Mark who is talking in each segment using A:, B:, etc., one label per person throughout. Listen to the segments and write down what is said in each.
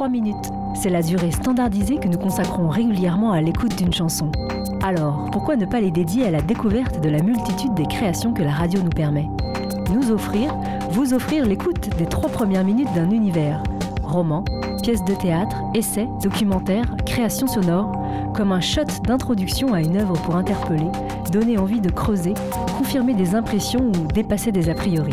A: 3 minutes. C'est la durée standardisée que nous consacrons régulièrement à l'écoute d'une chanson. Alors, pourquoi ne pas les dédier à la découverte de la multitude des créations que la radio nous permet? Nous offrir, vous offrir l'écoute des trois premières minutes d'un univers. Romans, pièces de théâtre, essais, documentaires, créations sonores, comme un shot d'introduction à une œuvre pour interpeller, donner envie de creuser, confirmer des impressions ou dépasser des a priori.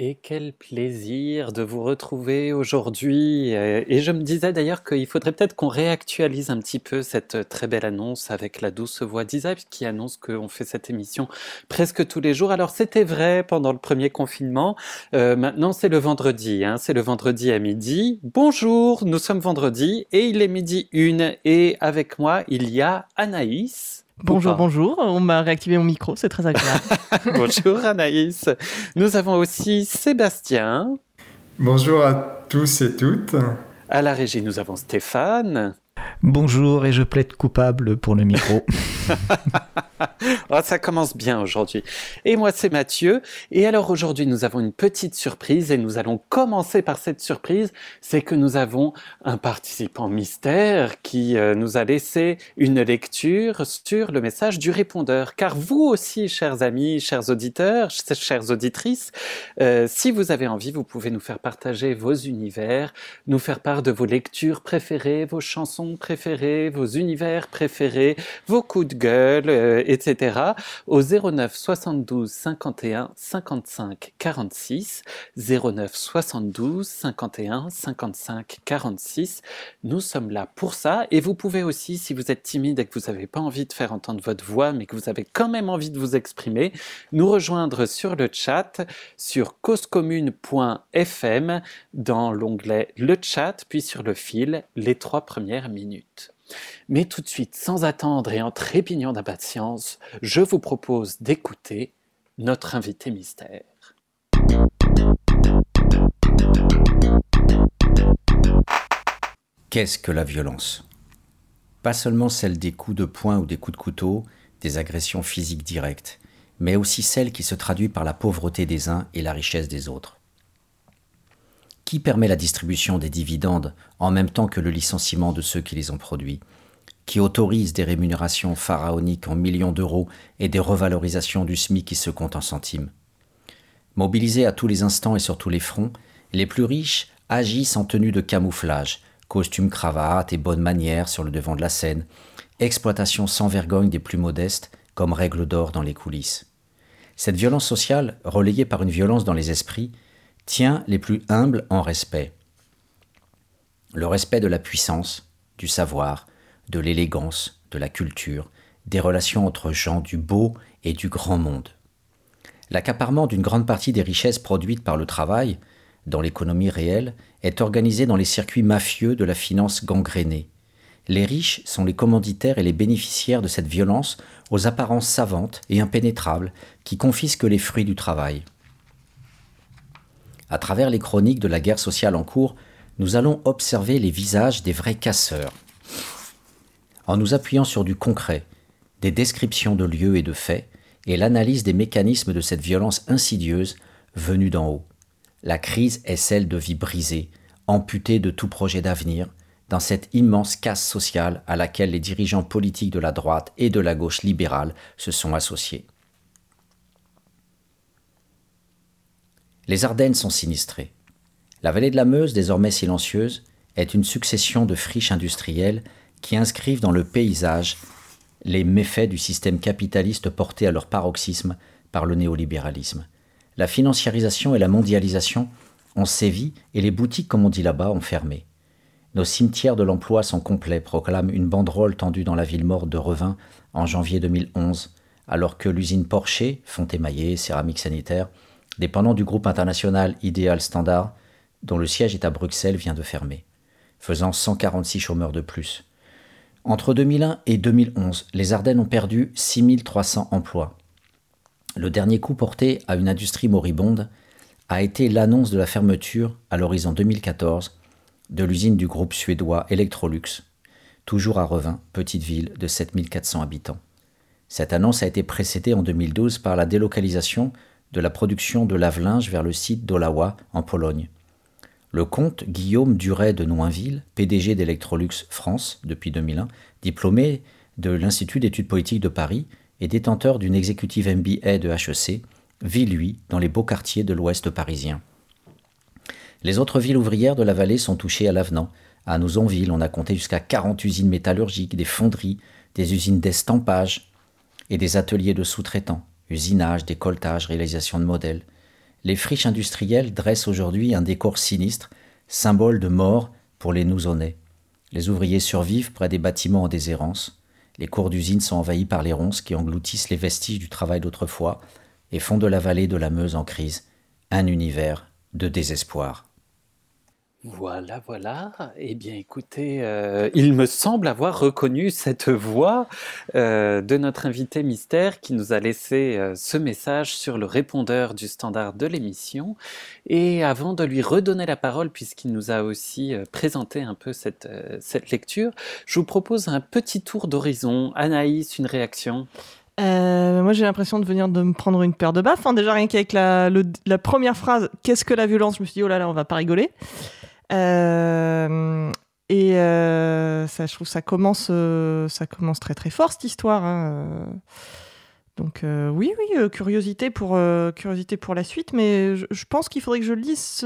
B: Et quel plaisir de vous retrouver aujourd'hui. Euh, et je me disais d'ailleurs qu'il faudrait peut-être qu'on réactualise un petit peu cette très belle annonce avec la douce voix d'Isa qui annonce qu'on fait cette émission presque tous les jours. Alors c'était vrai pendant le premier confinement. Euh, maintenant c'est le vendredi. Hein. C'est le vendredi à midi. Bonjour, nous sommes vendredi et il est midi une. Et avec moi il y a Anaïs.
C: Bonjour, bonjour. On m'a réactivé mon micro, c'est très agréable.
B: bonjour Anaïs. Nous avons aussi Sébastien.
D: Bonjour à tous et toutes.
B: À la régie, nous avons Stéphane.
E: Bonjour et je plaide coupable pour le micro.
B: oh, ça commence bien aujourd'hui. Et moi, c'est Mathieu. Et alors aujourd'hui, nous avons une petite surprise et nous allons commencer par cette surprise. C'est que nous avons un participant mystère qui euh, nous a laissé une lecture sur le message du répondeur. Car vous aussi, chers amis, chers auditeurs, chères auditrices, euh, si vous avez envie, vous pouvez nous faire partager vos univers, nous faire part de vos lectures préférées, vos chansons préférées, vos univers préférés, vos coups de gueule, euh, etc. au 09 72 51 55 46. 09 72 51 55 46. Nous sommes là pour ça et vous pouvez aussi, si vous êtes timide et que vous n'avez pas envie de faire entendre votre voix, mais que vous avez quand même envie de vous exprimer, nous rejoindre sur le chat sur causecommune.fm dans l'onglet Le chat, puis sur le fil les trois premières minutes. Mais tout de suite, sans attendre et en trépignant d'impatience, je vous propose d'écouter notre invité mystère.
F: Qu'est-ce que la violence? Pas seulement celle des coups de poing ou des coups de couteau, des agressions physiques directes, mais aussi celle qui se traduit par la pauvreté des uns et la richesse des autres. Qui permet la distribution des dividendes en même temps que le licenciement de ceux qui les ont produits Qui autorise des rémunérations pharaoniques en millions d'euros et des revalorisations du SMIC qui se comptent en centimes Mobilisés à tous les instants et sur tous les fronts, les plus riches agissent en tenue de camouflage, costume cravate et bonne manière sur le devant de la scène, exploitation sans vergogne des plus modestes comme règle d'or dans les coulisses. Cette violence sociale, relayée par une violence dans les esprits, tient les plus humbles en respect. Le respect de la puissance, du savoir, de l'élégance, de la culture, des relations entre gens du beau et du grand monde. L'accaparement d'une grande partie des richesses produites par le travail, dans l'économie réelle, est organisé dans les circuits mafieux de la finance gangrénée. Les riches sont les commanditaires et les bénéficiaires de cette violence aux apparences savantes et impénétrables qui confisquent les fruits du travail. À travers les chroniques de la guerre sociale en cours, nous allons observer les visages des vrais casseurs. En nous appuyant sur du concret, des descriptions de lieux et de faits, et l'analyse des mécanismes de cette violence insidieuse venue d'en haut. La crise est celle de vies brisées, amputées de tout projet d'avenir, dans cette immense casse sociale à laquelle les dirigeants politiques de la droite et de la gauche libérale se sont associés. Les Ardennes sont sinistrées. La vallée de la Meuse, désormais silencieuse, est une succession de friches industrielles qui inscrivent dans le paysage les méfaits du système capitaliste porté à leur paroxysme par le néolibéralisme. La financiarisation et la mondialisation ont sévi et les boutiques, comme on dit là-bas, ont fermé. Nos cimetières de l'emploi sont complets, proclame une banderole tendue dans la ville morte de Revin en janvier 2011, alors que l'usine Porcher, font émaillée, céramique sanitaire, dépendant du groupe international Ideal Standard, dont le siège est à Bruxelles, vient de fermer, faisant 146 chômeurs de plus. Entre 2001 et 2011, les Ardennes ont perdu 6300 emplois. Le dernier coup porté à une industrie moribonde a été l'annonce de la fermeture, à l'horizon 2014, de l'usine du groupe suédois Electrolux, toujours à Revin, petite ville de 7400 habitants. Cette annonce a été précédée en 2012 par la délocalisation de la production de lave-linge vers le site d'Olawa, en Pologne. Le comte Guillaume Duret de Noinville, PDG d'Electrolux France depuis 2001, diplômé de l'Institut d'études politiques de Paris et détenteur d'une exécutive MBA de HEC, vit lui dans les beaux quartiers de l'ouest parisien. Les autres villes ouvrières de la vallée sont touchées à l'avenant. À Nouzonville, on a compté jusqu'à 40 usines métallurgiques, des fonderies, des usines d'estampage et des ateliers de sous-traitants, usinage, décolletage, réalisation de modèles. Les friches industrielles dressent aujourd'hui un décor sinistre, symbole de mort pour les Nouzonnais. Les ouvriers survivent près des bâtiments en déshérence. Les cours d'usine sont envahis par les ronces qui engloutissent les vestiges du travail d'autrefois et font de la vallée de la Meuse en crise un univers de désespoir.
B: Voilà, voilà. Eh bien, écoutez, euh, il me semble avoir reconnu cette voix euh, de notre invité mystère qui nous a laissé euh, ce message sur le répondeur du standard de l'émission. Et avant de lui redonner la parole, puisqu'il nous a aussi présenté un peu cette, cette lecture, je vous propose un petit tour d'horizon. Anaïs, une réaction?
C: Moi, j'ai l'impression de venir de me prendre une paire de baffes. Hein. Déjà, rien qu'avec la, première phrase, qu'est-ce que la violence? Je me suis dit, oh là là, on va pas rigoler. Euh, et euh, ça, je trouve ça commence, euh, ça commence très très fort cette histoire. Hein. Donc oui, oui, curiosité pour la suite, mais je, pense qu'il faudrait que je lise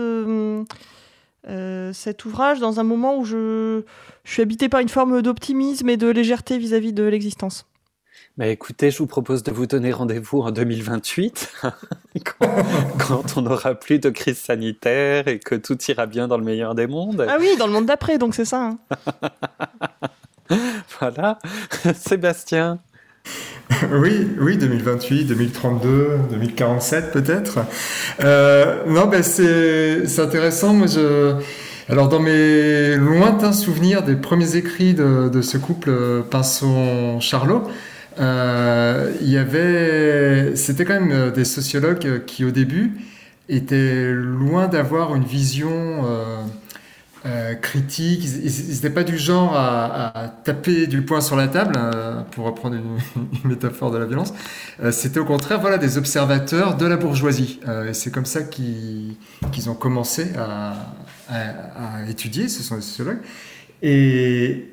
C: cet ouvrage dans un moment où je suis habité par une forme d'optimisme et de légèreté vis-à-vis de l'existence.
B: Bah écoutez, je vous propose de vous donner rendez-vous en 2028, quand, on n'aura plus de crise sanitaire et que tout ira bien dans le meilleur des mondes.
C: Ah oui, dans le monde d'après, donc c'est ça.
B: Hein. voilà. Sébastien
D: oui, oui, 2028, 2032, 2047 peut-être. Euh, non, ben c'est intéressant. Moi, je, alors dans mes lointains souvenirs des premiers écrits de, de ce couple euh, Pinson-Charlot, euh, il y avait, c'était quand même euh, des sociologues qui au début étaient loin d'avoir une vision euh, critique. Ils n'étaient pas du genre à, taper du poing sur la table, pour reprendre une, métaphore de la violence. c'était au contraire, voilà, des observateurs de la bourgeoisie. et c'est comme ça qu'ils ont commencé à, étudier. Ce sont des sociologues. Et,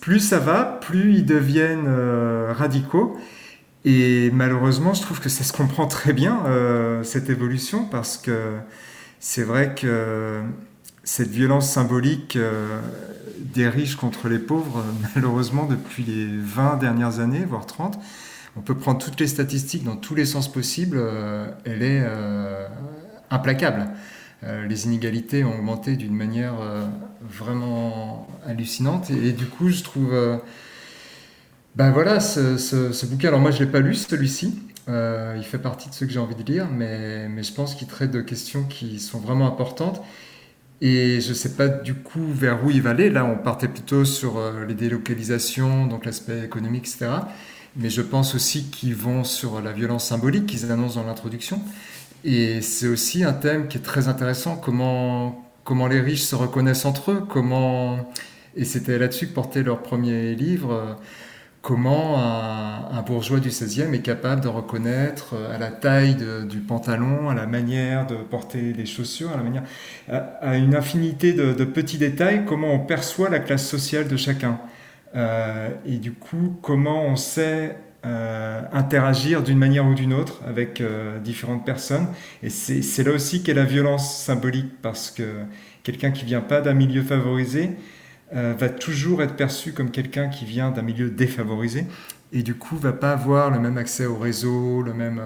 D: plus ça va, plus ils deviennent euh, radicaux. Et malheureusement, je trouve que ça se comprend très bien, euh, cette évolution, parce que c'est vrai que cette violence symbolique euh, des riches contre les pauvres, malheureusement, depuis les 20 dernières années, voire 30, on peut prendre toutes les statistiques dans tous les sens possibles, elle est implacable. Euh, les inégalités ont augmenté d'une manière euh, vraiment hallucinante. Et, du coup, je trouve. ben voilà, ce, bouquin. Alors, moi, je ne l'ai pas lu, celui-ci. il fait partie de ceux que j'ai envie de lire, mais, mais je pense qu'il traite de questions qui sont vraiment importantes. Et je ne sais pas du coup vers où il va aller. Là, on partait plutôt sur les délocalisations, donc l'aspect économique, etc. Mais je pense aussi qu'ils vont sur la violence symbolique qu'ils annoncent dans l'introduction. Et c'est aussi un thème qui est très intéressant, comment, comment les riches se reconnaissent entre eux, comment, et c'était là-dessus que portait leur premier livre, comment un, bourgeois du 16e est capable de reconnaître à la taille du pantalon, à la manière de porter des chaussures, à, la manière, à, une infinité de, petits détails, comment on perçoit la classe sociale de chacun. Euh, et du coup, comment on sait euh, interagir d'une manière ou d'une autre avec euh, différentes personnes. Et c'est là aussi qu'est la violence symbolique, parce que quelqu'un qui vient pas d'un milieu favorisé euh, va toujours être perçu comme quelqu'un qui vient d'un milieu défavorisé, et du coup va pas avoir le même accès au réseau, le même,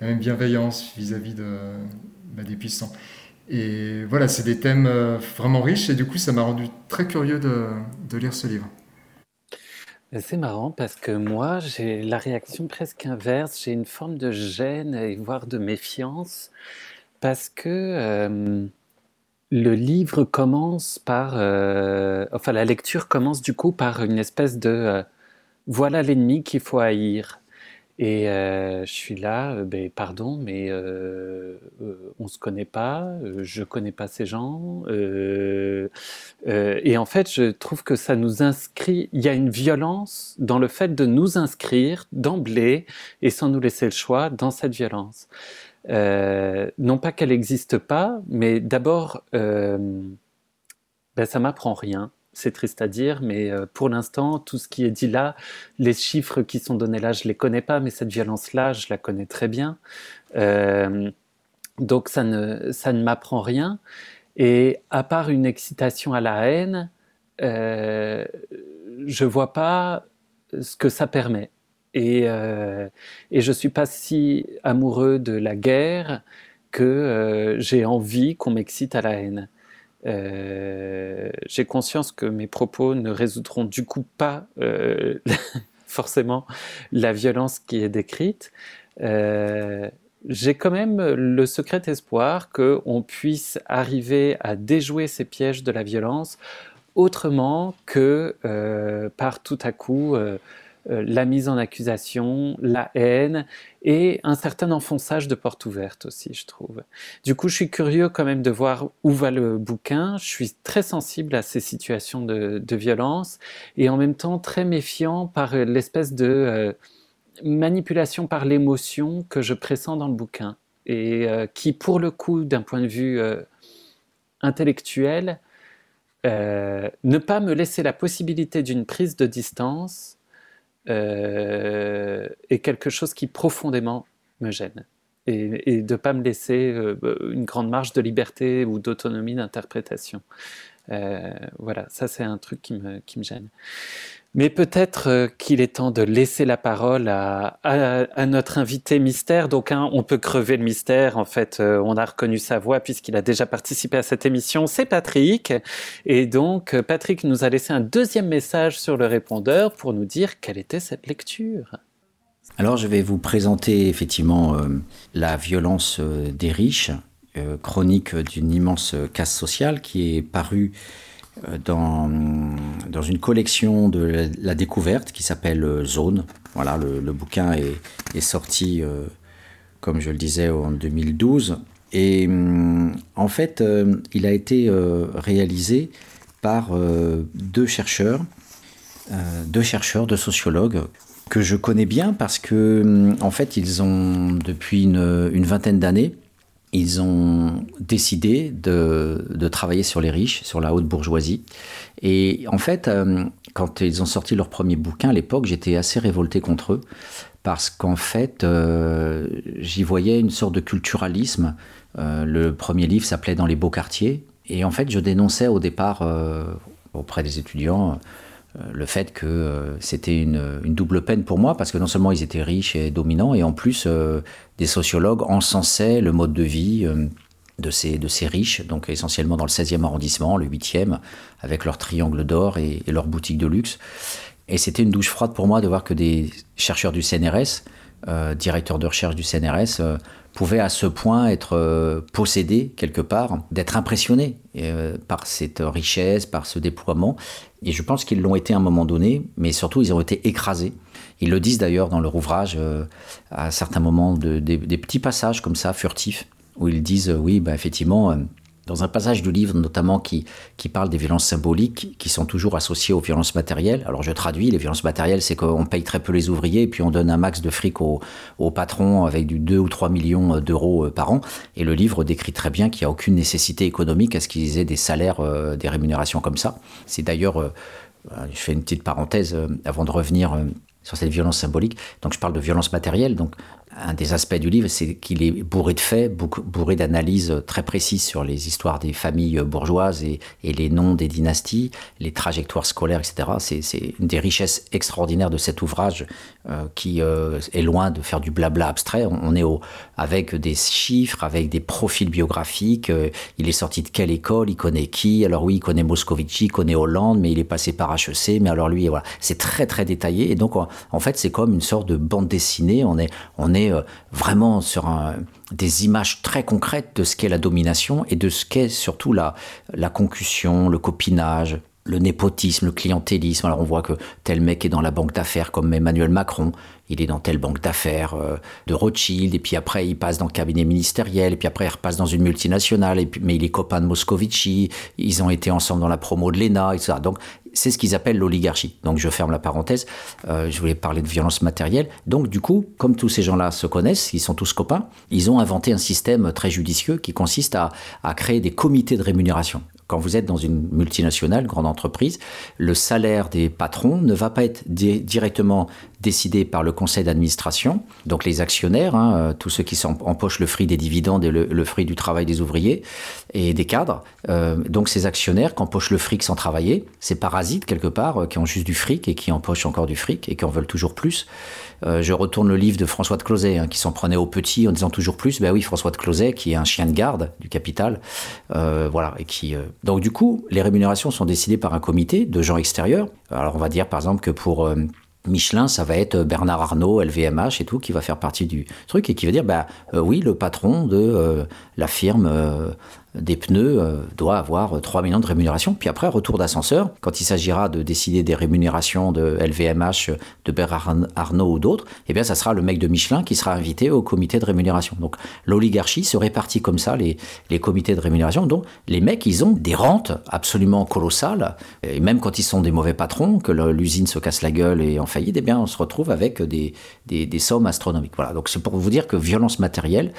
D: la même bienveillance vis-à-vis bah, des puissants. Et voilà, c'est des thèmes vraiment riches, et du coup ça m'a rendu très curieux de lire ce livre.
B: C'est marrant parce que moi, j'ai la réaction presque inverse. J'ai une forme de gêne et voire de méfiance parce que le livre commence par, enfin la lecture commence du coup par une espèce de voilà l'ennemi qu'il faut haïr. Et euh, je suis là, ben, pardon, mais euh, on ne se connaît pas, je ne connais pas ces gens. et en fait, je trouve que ça nous inscrit, il y a une violence dans le fait de nous inscrire d'emblée et sans nous laisser le choix dans cette violence. non pas qu'elle n'existe pas, mais d'abord, ben, ça m'apprend rien c'est triste à dire, mais euh, pour l'instant, tout ce qui est dit là, les chiffres qui sont donnés là, je ne les connais pas, mais cette violence-là, je la connais très bien. Euh, donc ça ne, ça ne m'apprend rien. Et à part une excitation à la haine, euh, je ne vois pas ce que ça permet. Et, et je ne suis pas si amoureux de la guerre que j'ai envie qu'on m'excite à la haine. Euh, j'ai conscience que mes propos ne résoudront du coup pas euh, forcément la violence qui est décrite. Euh, j'ai quand même le secret espoir qu'on puisse arriver à déjouer ces pièges de la violence autrement que par tout à coup euh, la mise en accusation, la haine et un certain enfonçage de porte ouverte aussi, je trouve. Du coup, je suis curieux quand même de voir où va le bouquin. Je suis très sensible à ces situations de, violence et en même temps très méfiant par l'espèce de euh, manipulation par l'émotion que je pressens dans le bouquin et euh, qui, pour le coup, d'un point de vue intellectuel, ne pas me laisser la possibilité d'une prise de distance euh, est quelque chose qui profondément me gêne. Et, de ne pas me laisser euh, une grande marge de liberté ou d'autonomie d'interprétation. Euh, voilà, ça c'est un truc qui me, qui me gêne. Mais peut-être euh, qu'il est temps de laisser la parole à, notre invité mystère. Donc, hein, on peut crever le mystère. En fait, euh, on a reconnu sa voix puisqu'il a déjà participé à cette émission. C'est Patrick. Et donc, Patrick nous a laissé un deuxième message sur le répondeur pour nous dire quelle était cette lecture.
F: Alors, je vais vous présenter effectivement La violence des riches, chronique d'une immense casse sociale qui est parue euh, dans, dans une collection de la, découverte qui s'appelle euh, Zone. Voilà, le, bouquin est, est sorti, euh, comme je le disais, en 2012. Et en fait, il a été réalisé par deux chercheurs, deux chercheurs, deux sociologues que je connais bien parce que, en fait, ils ont depuis une, une vingtaine d'années ils ont décidé de, travailler sur les riches, sur la haute bourgeoisie. Et en fait, euh, quand ils ont sorti leur premier bouquin à l'époque, j'étais assez révolté contre eux, parce qu'en fait, euh, j'y voyais une sorte de culturalisme. Euh, le premier livre s'appelait Dans les beaux quartiers. Et en fait, je dénonçais au départ auprès des étudiants le fait que euh, c'était une, double peine pour moi, parce que non seulement ils étaient riches et dominants, et en plus euh, des sociologues encensaient le mode de vie de ces, de ces riches, donc essentiellement dans le 16e arrondissement, le 8e, avec leur triangle d'or et, leur boutique de luxe. Et c'était une douche froide pour moi de voir que des chercheurs du CNRS, directeurs de recherche du CNRS, pouvaient à ce point être possédés quelque part, d'être impressionnés par cette richesse, par ce déploiement, et je pense qu'ils l'ont été à un moment donné, mais surtout ils ont été écrasés. Ils le disent d'ailleurs dans leur ouvrage euh, à certains moments, de, des, petits passages comme ça, furtifs, où ils disent, euh, oui, bah, effectivement, euh, dans un passage du livre notamment qui, parle des violences symboliques qui sont toujours associées aux violences matérielles. Alors je traduis, les violences matérielles, c'est qu'on paye très peu les ouvriers et puis on donne un max de fric au, au patron avec du 2 ou 3 millions d'euros euh, par an. Et le livre décrit très bien qu'il n'y a aucune nécessité économique à ce qu'ils aient des salaires, euh, des rémunérations comme ça. C'est d'ailleurs, euh, je fais une petite parenthèse avant de revenir sur cette violence symbolique. Donc je parle de violence matérielle. Donc un des aspects du livre, c'est qu'il est bourré de faits, bourré d'analyses très précises sur les histoires des familles bourgeoises et, les noms des dynasties, les trajectoires scolaires, etc. C'est une des richesses extraordinaires de cet ouvrage euh, qui euh, est loin de faire du blabla abstrait. On, est au, avec des chiffres, avec des profils biographiques. Euh, il est sorti de quelle école Il connaît qui? Alors oui, il connaît Moscovici, il connaît Hollande, mais il est passé par HEC. Mais alors lui, voilà, c'est très très détaillé. Et donc en fait, c'est comme une sorte de bande dessinée. On est, on est euh, vraiment sur des images très concrètes de ce qu'est la domination et de ce qu'est surtout la, la concussion, le copinage, le népotisme, le clientélisme. Alors on voit que tel mec est dans la banque d'affaires comme Emmanuel Macron, il est dans telle banque d'affaires euh, de Rothschild, et puis après il passe dans le cabinet ministériel, et puis après il repasse dans une multinationale, mais il est copain de Moscovici, ils ont été ensemble dans la promo de l'ENA, etc. Donc c'est ce qu'ils appellent l'oligarchie. Donc je ferme la parenthèse, euh, je voulais parler de violence matérielle. Donc du coup, comme tous ces gens-là se connaissent, ils sont tous copains, ils ont inventé un système très judicieux qui consiste à créer des comités de rémunération quand vous êtes dans une multinationale, grande entreprise, le salaire des patrons ne va pas être directement décidé par le conseil d'administration, donc les actionnaires, hein, euh, tous ceux qui empochent le fruit des dividendes et le, fruit du travail des ouvriers et des cadres. Euh, donc ces actionnaires qui empochent le fric sans travailler, ces parasites quelque part, euh, qui ont juste du fric et qui empochent encore du fric et qui en veulent toujours plus. Je retourne le livre de François de Closet, hein, qui s'en prenait aux petits en disant toujours plus. Ben oui, François de Closet, qui est un chien de garde du capital, voilà, et qui. Donc du coup, les rémunérations sont décidées par un comité de gens extérieurs. Alors on va dire par exemple que pour Michelin, ça va être Bernard Arnault, LVMH et tout, qui va faire partie du truc et qui va dire, bah euh, oui, le patron de euh, la firme euh, des pneus euh, doit avoir 3 millions de rémunération. Puis après, retour d'ascenseur, quand il s'agira de décider des rémunérations de LVMH, de Bernard Arnault ou d'autres, eh bien, ça sera le mec de Michelin qui sera invité au comité de rémunération. Donc, l'oligarchie se répartit comme ça, les, les comités de rémunération. Donc, les mecs, ils ont des rentes absolument colossales. Et même quand ils sont des mauvais patrons, que l'usine se casse la gueule et en faillite, eh bien, on se retrouve avec des, des, sommes astronomiques. Voilà. Donc, c'est pour vous dire que violence matérielle,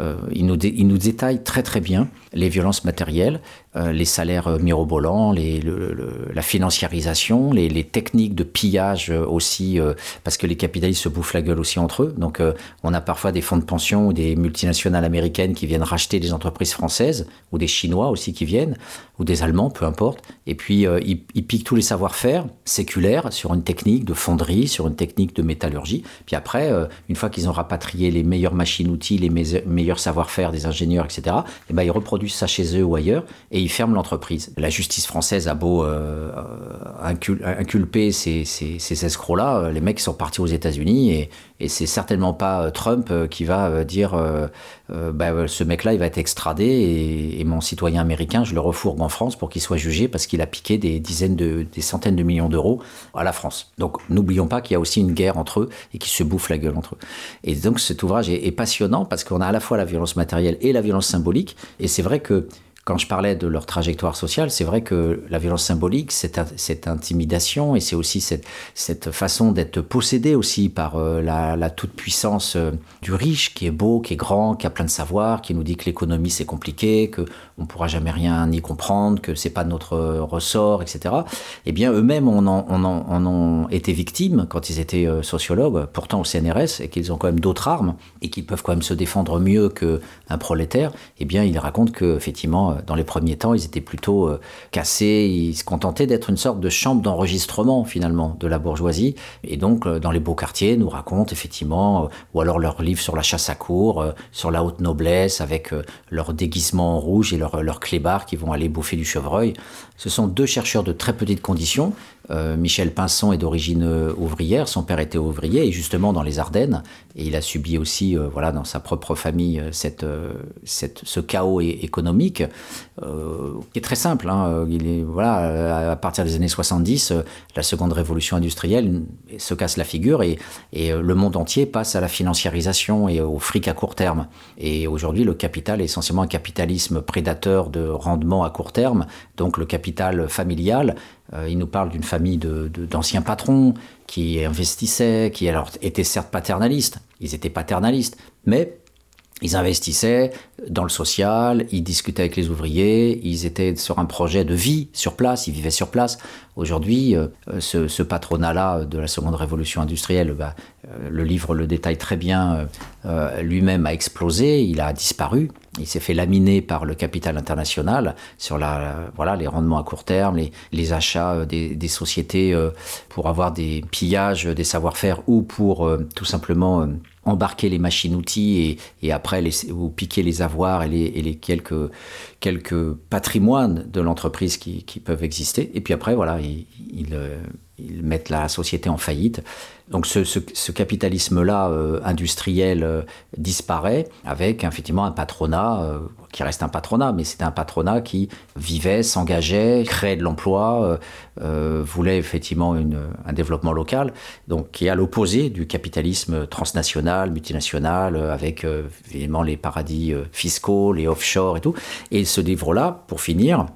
F: euh, il, nous il nous détaille très, très bien violences matérielles, les salaires euh, mirobolants, la financiarisation, les, techniques de pillage euh, aussi, parce que les capitalistes se bouffent la gueule aussi entre eux. Donc on a parfois des fonds de pension ou des multinationales américaines qui viennent racheter des entreprises françaises, ou des Chinois aussi qui viennent, ou des Allemands, peu importe. Et puis ils, ils, piquent tous les savoir-faire séculaires sur une technique de fonderie, sur une technique de métallurgie. Puis après, une fois qu'ils ont rapatrié les meilleures machines-outils, les meilleurs savoir-faire des ingénieurs, etc., et eh ben, ils reproduisent ça chez eux ou ailleurs, et ils ferment l'entreprise. La justice française a beau euh, inculper ces, escrocs-là, euh, les mecs sont partis aux États-Unis, et, c'est certainement pas euh, Trump qui va dire bah, ce mec-là, il va être extradé, et, mon citoyen américain, je le refourgue en France pour qu'il soit jugé parce qu'il a piqué des dizaines de, des centaines de millions d'euros à la France. Donc n'oublions pas qu'il y a aussi une guerre entre eux et qu'ils se bouffent la gueule entre eux. Et donc cet ouvrage est passionnant parce qu'on a à la fois la violence matérielle et la violence symbolique, et c'est vrai que quand je parlais de leur trajectoire sociale, c'est vrai que la violence symbolique, cette, cette intimidation et c'est aussi cette, cette façon d'être possédé aussi par euh, la, la toute-puissance euh, du riche qui est beau, qui est grand, qui a plein de savoir, qui nous dit que l'économie c'est compliqué, que on pourra jamais rien y comprendre, que c'est pas notre ressort, etc. Eh bien, eux-mêmes en, en, en, ont été victimes quand ils étaient euh, sociologues, pourtant au CNRS, et qu'ils ont quand même d'autres armes et qu'ils peuvent quand même se défendre mieux qu'un prolétaire. Eh bien, ils racontent que effectivement euh, dans les premiers temps, ils étaient plutôt euh, cassés, ils se contentaient d'être une sorte de chambre d'enregistrement finalement de la bourgeoisie. Et donc, euh, dans les beaux quartiers, nous racontent effectivement, ou alors leurs livres sur la chasse à cour, sur la haute noblesse, avec leur déguisement en rouge et leur clébards qui vont aller bouffer du chevreuil. Ce sont deux chercheurs de très petites conditions euh, Michel Pinson est d'origine euh, ouvrière, son père était ouvrier, et justement dans les Ardennes, et il a subi aussi, euh, voilà, dans sa propre famille, cette, ce chaos économique, qui est très simple. Hein, il voilà, à partir des années 70, la seconde révolution industrielle se casse la figure, et, et le monde entier passe à la financiarisation et au fric à court terme. Et aujourd'hui, le capital est essentiellement un capitalisme prédateur de rendement à court terme, donc le capital familial il nous parle d'une famille d'anciens patrons qui investissaient, qui alors étaient certes paternalistes, ils étaient paternalistes, mais ils investissaient dans le social, ils discutaient avec les ouvriers, ils étaient sur un projet de vie sur place, ils vivaient sur place. Aujourd'hui, euh, ce, patronat-là de la seconde révolution industrielle, bah, euh, le livre le détaille très bien, lui-même a explosé, il a disparu. Il s'est fait laminer par le capital international sur la, voilà, les rendements à court terme, les, achats euh, des, sociétés euh, pour avoir des pillages des savoir-faire ou pour euh, tout simplement embarquer les machines-outils et, après piquer les avoirs et les, quelques, quelques patrimoines de l'entreprise qui, peuvent exister. Et puis après, voilà, il, il, ils mettent la société en faillite. Donc ce, capitalisme-là euh, industriel euh, disparaît avec effectivement un patronat euh, qui reste un patronat, mais c'était un patronat qui vivait, s'engageait, créait de l'emploi, voulait effectivement un développement local, donc qui est à l'opposé du capitalisme transnational, multinational, avec évidemment les paradis fiscaux, les offshore et tout. Et ce livre-là, pour finir,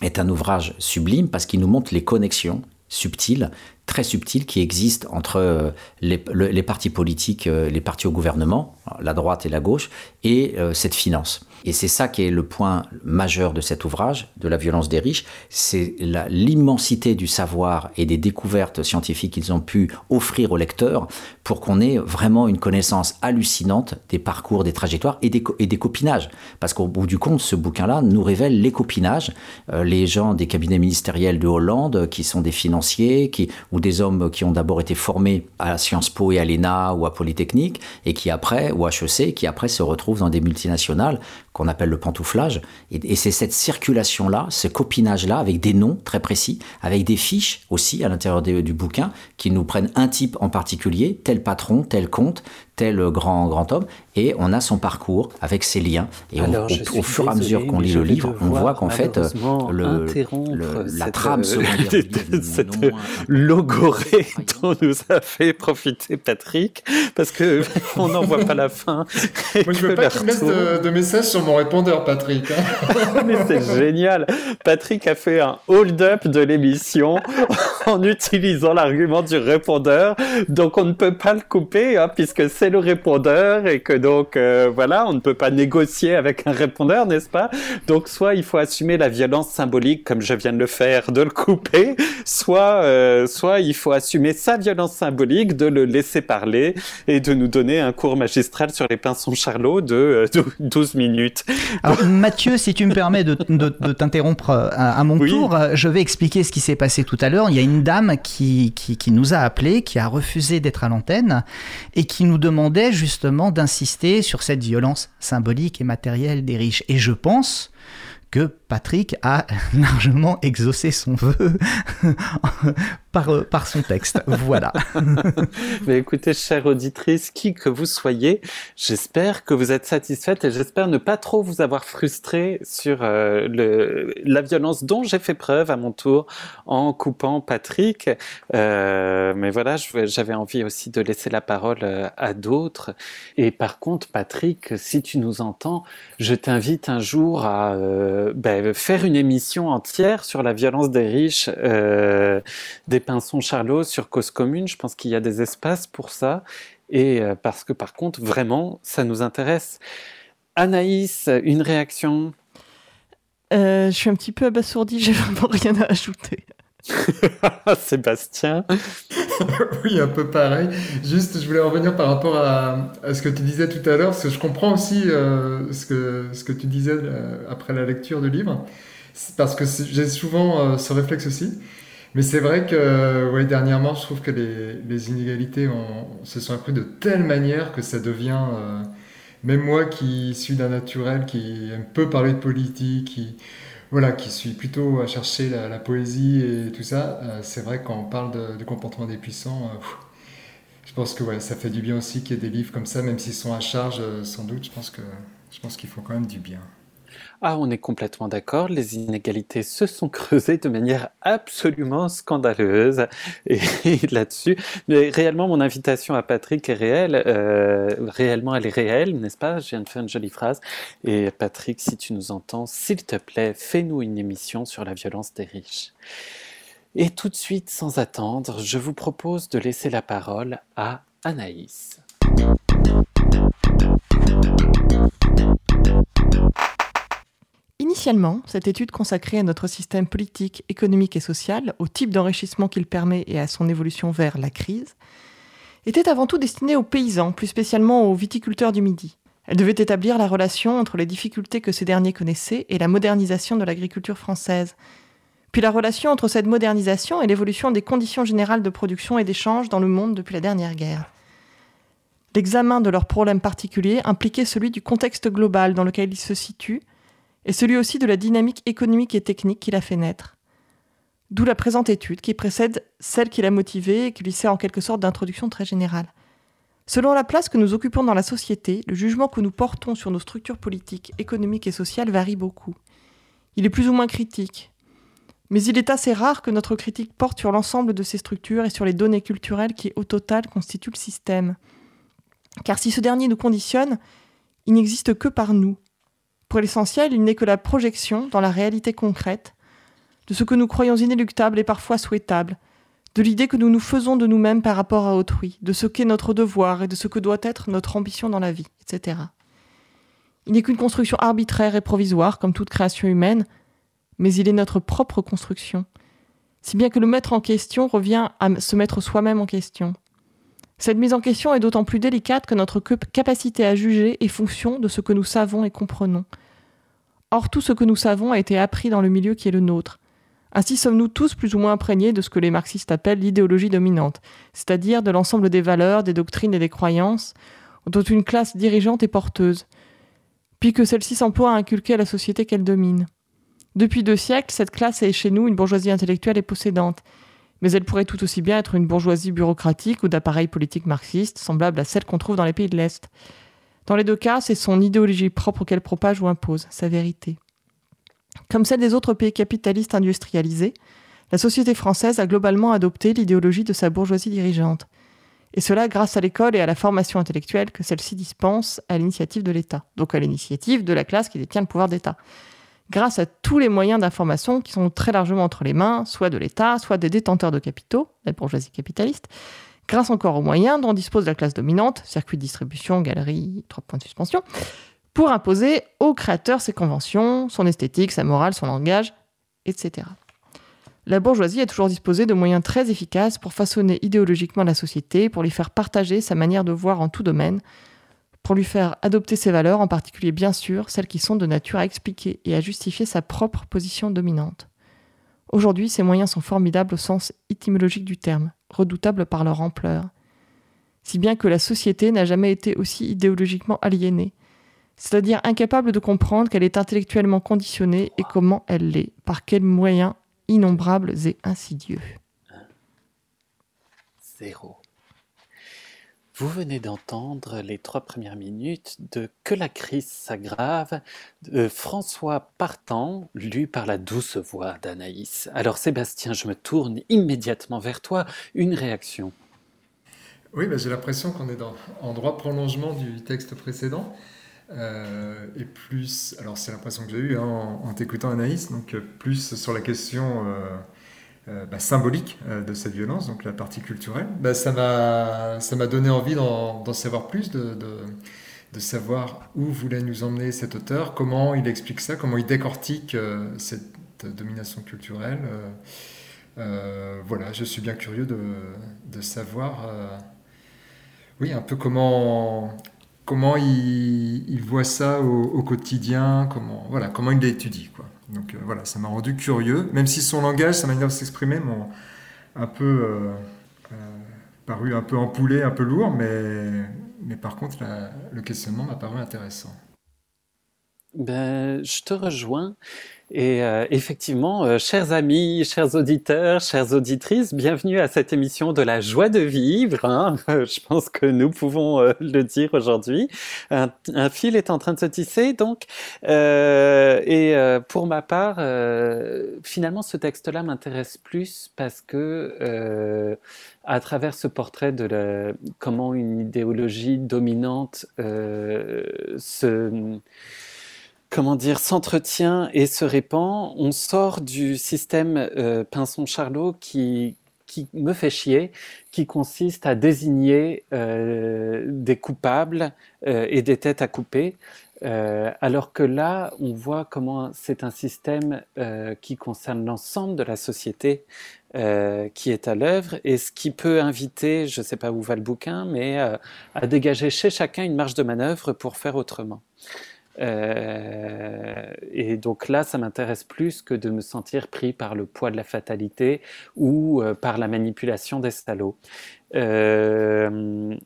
F: est un ouvrage sublime parce qu'il nous montre les connexions subtiles très subtil qui existe entre euh, les, partis politiques, euh, les partis au gouvernement, la droite et la gauche, et euh, cette finance. Et c'est ça qui est le point majeur de cet ouvrage, de la violence des riches, c'est l'immensité du savoir et des découvertes scientifiques qu'ils ont pu offrir aux lecteurs pour qu'on ait vraiment une connaissance hallucinante des parcours, des trajectoires et des, copinages. Parce qu'au bout du compte, ce bouquin-là nous révèle les copinages, les gens des cabinets ministériels de Hollande qui sont des financiers, qui, ou des hommes qui ont d'abord été formés à Sciences Po et à l'ENA ou à Polytechnique, et qui après, ou HEC, qui après se retrouvent dans des multinationales qu'on appelle le pantouflage. Et, c'est cette circulation-là, ce copinage-là, avec des noms très précis, avec des fiches aussi à l'intérieur du bouquin, qui nous prennent un type en particulier, tel patron, tel compte, tel grand, grand homme, et on a son parcours avec ses liens. Et au, fur et à mesure qu'on lit le livre, on voit qu'en fait, le, la trame
B: euh, cette logorée dont nous a fait profiter Patrick, parce que on n'en voit pas la fin.
D: Moi, je veux pas qu'il mette de, de messages sur mon répondeur, Patrick. Hein.
B: Mais c'est génial. Patrick a fait un hold-up de l'émission en utilisant l'argument du répondeur, donc on ne peut pas le couper, hein, puisque c'est le répondeur et que donc euh, voilà, on ne peut pas négocier avec un répondeur, n'est-ce pas? Donc soit il faut assumer la violence symbolique comme je viens de le faire, de le couper, soit euh, soit il faut assumer sa violence symbolique, de le laisser parler et de nous donner un cours magistral sur les pinsons Charlot de 12 euh, minutes.
E: Alors Mathieu, si tu me permets de, t'interrompre à, mon tour, je vais expliquer ce qui s'est passé tout à l'heure. Il y a une dame qui, qui, qui nous a appelé, qui a refusé d'être à l'antenne et qui nous demande demandait justement d'insister sur cette violence symbolique et matérielle des riches. Et je pense que Patrick a largement exaucé son vœu par, par son texte. Voilà.
B: Mais écoutez, chère auditrice, qui que vous soyez, j'espère que vous êtes satisfaite et j'espère ne pas trop vous avoir frustré sur euh, la violence dont j'ai fait preuve à mon tour en coupant Patrick. Euh, mais voilà, j'avais envie aussi de laisser la parole euh, à d'autres. Et par contre, Patrick, si tu nous entends, je t'invite un jour à ben, faire une émission entière sur la violence des riches, euh, des pinsons Charlot sur Cause Commune. Je pense qu'il y a des espaces pour ça. Et euh, parce que par contre, vraiment, ça nous intéresse. Anaïs, une réaction?
C: Je suis un petit peu abasourdie, j'ai vraiment rien à ajouter.
B: Sébastien
D: Oui, un peu pareil. Juste, je voulais revenir par rapport à, ce que tu disais tout à l'heure, parce que je comprends aussi euh, ce, que, ce que tu disais euh, après la lecture du livre, parce que j'ai souvent euh, ce réflexe aussi. Mais c'est vrai que ouais, dernièrement, je trouve que les, les inégalités se sont accrues de telle manière que ça devient... même moi qui suis d'un naturel, qui aime peu parler de politique, qui voilà, qui suis plutôt à chercher la, poésie et tout ça, euh, c'est vrai quand on parle de, comportement des puissants, euh, je pense que ouais, ça fait du bien aussi qu'il y ait des livres comme ça, même s'ils sont à charge, euh, sans doute, je pense que je pense qu'ils font quand même du bien.
B: Ah, on est complètement d'accord. Les inégalités se sont creusées de manière absolument scandaleuse. Et, là-dessus, mais réellement, mon invitation à Patrick est réelle. Euh, réellement, elle est réelle, n'est-ce pas? Je viens de faire une jolie phrase. Et Patrick, si tu nous entends, s'il te plaît, fais-nous une émission sur la violence des riches. Et tout de suite, sans attendre, je vous propose de laisser la parole à Anaïs.
C: Initialement, cette étude consacrée à notre système politique, économique et social, au type d'enrichissement qu'il permet et à son évolution vers la crise, était avant tout destinée aux paysans, plus spécialement aux viticulteurs du Midi. Elle devait établir la relation entre les difficultés que ces derniers connaissaient et la modernisation de l'agriculture française, puis la relation entre cette modernisation et l'évolution des conditions générales de production et d'échange dans le monde depuis la dernière guerre. L'examen de leurs problèmes particuliers impliquait celui du contexte global dans lequel ils se situent, et celui aussi de la dynamique économique et technique qui l'a fait naître. D'où la présente étude qui précède celle qui l'a motivée et qui lui sert en quelque sorte d'introduction très générale. Selon la place que nous occupons dans la société, le jugement que nous portons sur nos structures politiques, économiques et sociales varie beaucoup. Il est plus ou moins critique. Mais il est assez rare que notre critique porte sur l'ensemble de ces structures et sur les données culturelles qui, au total, constituent le système. Car si ce dernier nous conditionne, il n'existe que par nous. Pour l'essentiel, il n'est que la projection, dans la réalité concrète, de ce que nous croyons inéluctable et parfois souhaitable, de l'idée que nous nous faisons de nous-mêmes par rapport à autrui, de ce qu'est notre devoir et de ce que doit être notre ambition dans la vie, etc. Il n'est qu'une construction arbitraire et provisoire, comme toute création humaine, mais il est notre propre construction, si bien que le mettre en question revient à se mettre soi-même en question. Cette mise en question est d'autant plus délicate que notre capacité à juger est fonction de ce que nous savons et comprenons. Or, tout ce que nous savons a été appris dans le milieu qui est le nôtre. Ainsi sommes-nous tous plus ou moins imprégnés de ce que les marxistes appellent l'idéologie dominante, c'est-à-dire de l'ensemble des valeurs, des doctrines et des croyances dont une classe dirigeante est porteuse, puis que celle-ci s'emploie à inculquer à la société qu'elle domine. Depuis deux siècles, cette classe est chez nous une bourgeoisie intellectuelle et possédante, mais elle pourrait tout aussi bien être une bourgeoisie bureaucratique ou d'appareil politique marxiste, semblable à celle qu'on trouve dans les pays de l'Est. Dans les deux cas, c'est son idéologie propre qu'elle propage ou impose, sa vérité. Comme celle des autres pays capitalistes industrialisés, la société française a globalement adopté l'idéologie de sa bourgeoisie dirigeante. Et cela grâce à l'école et à la formation intellectuelle que celle-ci dispense à l'initiative de l'État, donc à l'initiative de la classe qui détient le pouvoir d'État grâce à tous les moyens d'information qui sont très largement entre les mains, soit de l'État, soit des détenteurs de capitaux, la bourgeoisie capitaliste, grâce encore aux moyens dont dispose la classe dominante, circuit de distribution, galerie, trois points de suspension, pour imposer aux créateurs ses conventions, son esthétique, sa morale, son langage, etc. La bourgeoisie est toujours disposée de moyens très efficaces pour façonner idéologiquement la société, pour lui faire partager sa manière de voir en tout domaine, pour lui faire adopter ses valeurs, en particulier bien sûr celles qui sont de nature à expliquer et à justifier sa propre position dominante. Aujourd'hui, ces moyens sont formidables au sens étymologique du terme, redoutables par leur ampleur, si bien que la société n'a jamais été aussi idéologiquement aliénée, c'est-à-dire incapable de comprendre qu'elle est intellectuellement conditionnée et comment elle l'est, par quels moyens innombrables et insidieux.
B: Zéro. Vous venez d'entendre les trois premières minutes de Que la crise s'aggrave de François Partant, lu par la douce voix d'Anaïs. Alors Sébastien, je me tourne immédiatement vers toi. Une réaction
D: Oui, bah, j'ai l'impression qu'on est dans, en droit prolongement du texte précédent. Euh, et plus, alors c'est l'impression que j'ai eue hein, en, t'écoutant Anaïs, donc euh, plus sur la question... Euh, euh, bah, symbolique euh, de cette violence, donc la partie culturelle, bah, ça m'a donné envie d'en savoir plus, de, de, savoir où voulait nous emmener cet auteur, comment il explique ça, comment il décortique euh, cette domination culturelle. voilà, je suis bien curieux de, de savoir, oui, un peu comment, comment il, voit ça au, au, quotidien, comment, voilà, comment il l'étudie, quoi. Donc euh, voilà, ça m'a rendu curieux, même si son langage, sa manière de s'exprimer m'ont un peu euh, euh, paru un peu empoulé, un peu lourd, mais, mais par contre, le questionnement m'a paru intéressant.
B: Ben, je te rejoins. Et euh, effectivement, euh, chers amis, chers auditeurs, chères auditrices, bienvenue à cette émission de la joie de vivre. Hein. Je pense que nous pouvons euh, le dire aujourd'hui. Un, un, fil est en train de se tisser, donc. et pour ma part, finalement, ce texte-là m'intéresse plus parce que à travers ce portrait de la, comment une idéologie dominante se comment dire, s'entretient et se répand. On sort du système euh, Pinson-Charlot qui, qui me fait chier, qui consiste à désigner euh, des coupables euh, et des têtes à couper. Euh, alors que là, on voit comment c'est un système euh, qui concerne l'ensemble de la société euh, qui est à l'œuvre et ce qui peut inviter, je ne sais pas où va le bouquin, mais à dégager chez chacun une marge de manœuvre pour faire autrement. Euh, et donc là, ça m'intéresse plus que de me sentir pris par le poids de la fatalité ou euh, par la manipulation des. Euh,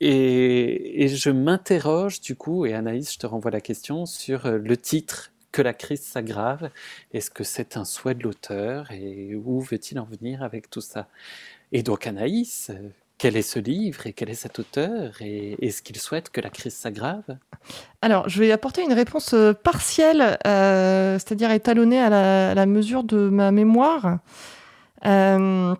B: et, et, je m'interroge du coup, et Anaïs, je te renvoie la question, sur le titre que la crise s'aggrave Est-ce que c'est un souhait de l'auteur et où veut-il en venir avec tout ça? Et donc Anaïs, quel est ce livre et quel est cet auteur et est-ce qu'il souhaite que la crise s'aggrave?
C: Alors, je vais apporter une réponse euh, partielle, euh, c'est-à-dire étalonnée à la, mesure de ma mémoire. Euh,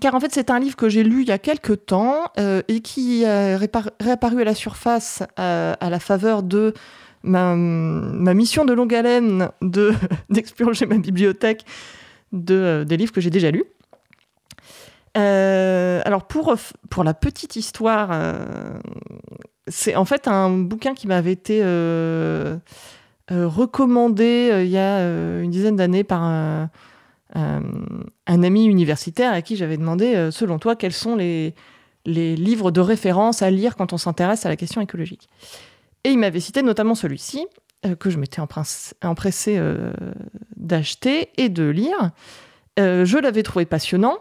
C: car en fait, c'est un livre que j'ai lu il y a quelques temps et qui est réapparu à la surface à, la faveur de ma, mission de longue haleine d'expurger ma bibliothèque de, des livres que j'ai déjà lus. Euh, alors pour, pour la petite histoire, euh, c'est en fait un bouquin qui m'avait été euh, recommandé il y a une dizaine d'années par un, ami universitaire à qui j'avais demandé, selon toi, quels sont les, les livres de référence à lire quand on s'intéresse à la question écologique. Et il m'avait cité notamment celui-ci, que je m'étais empressé d'acheter et de lire. je l'avais trouvé passionnant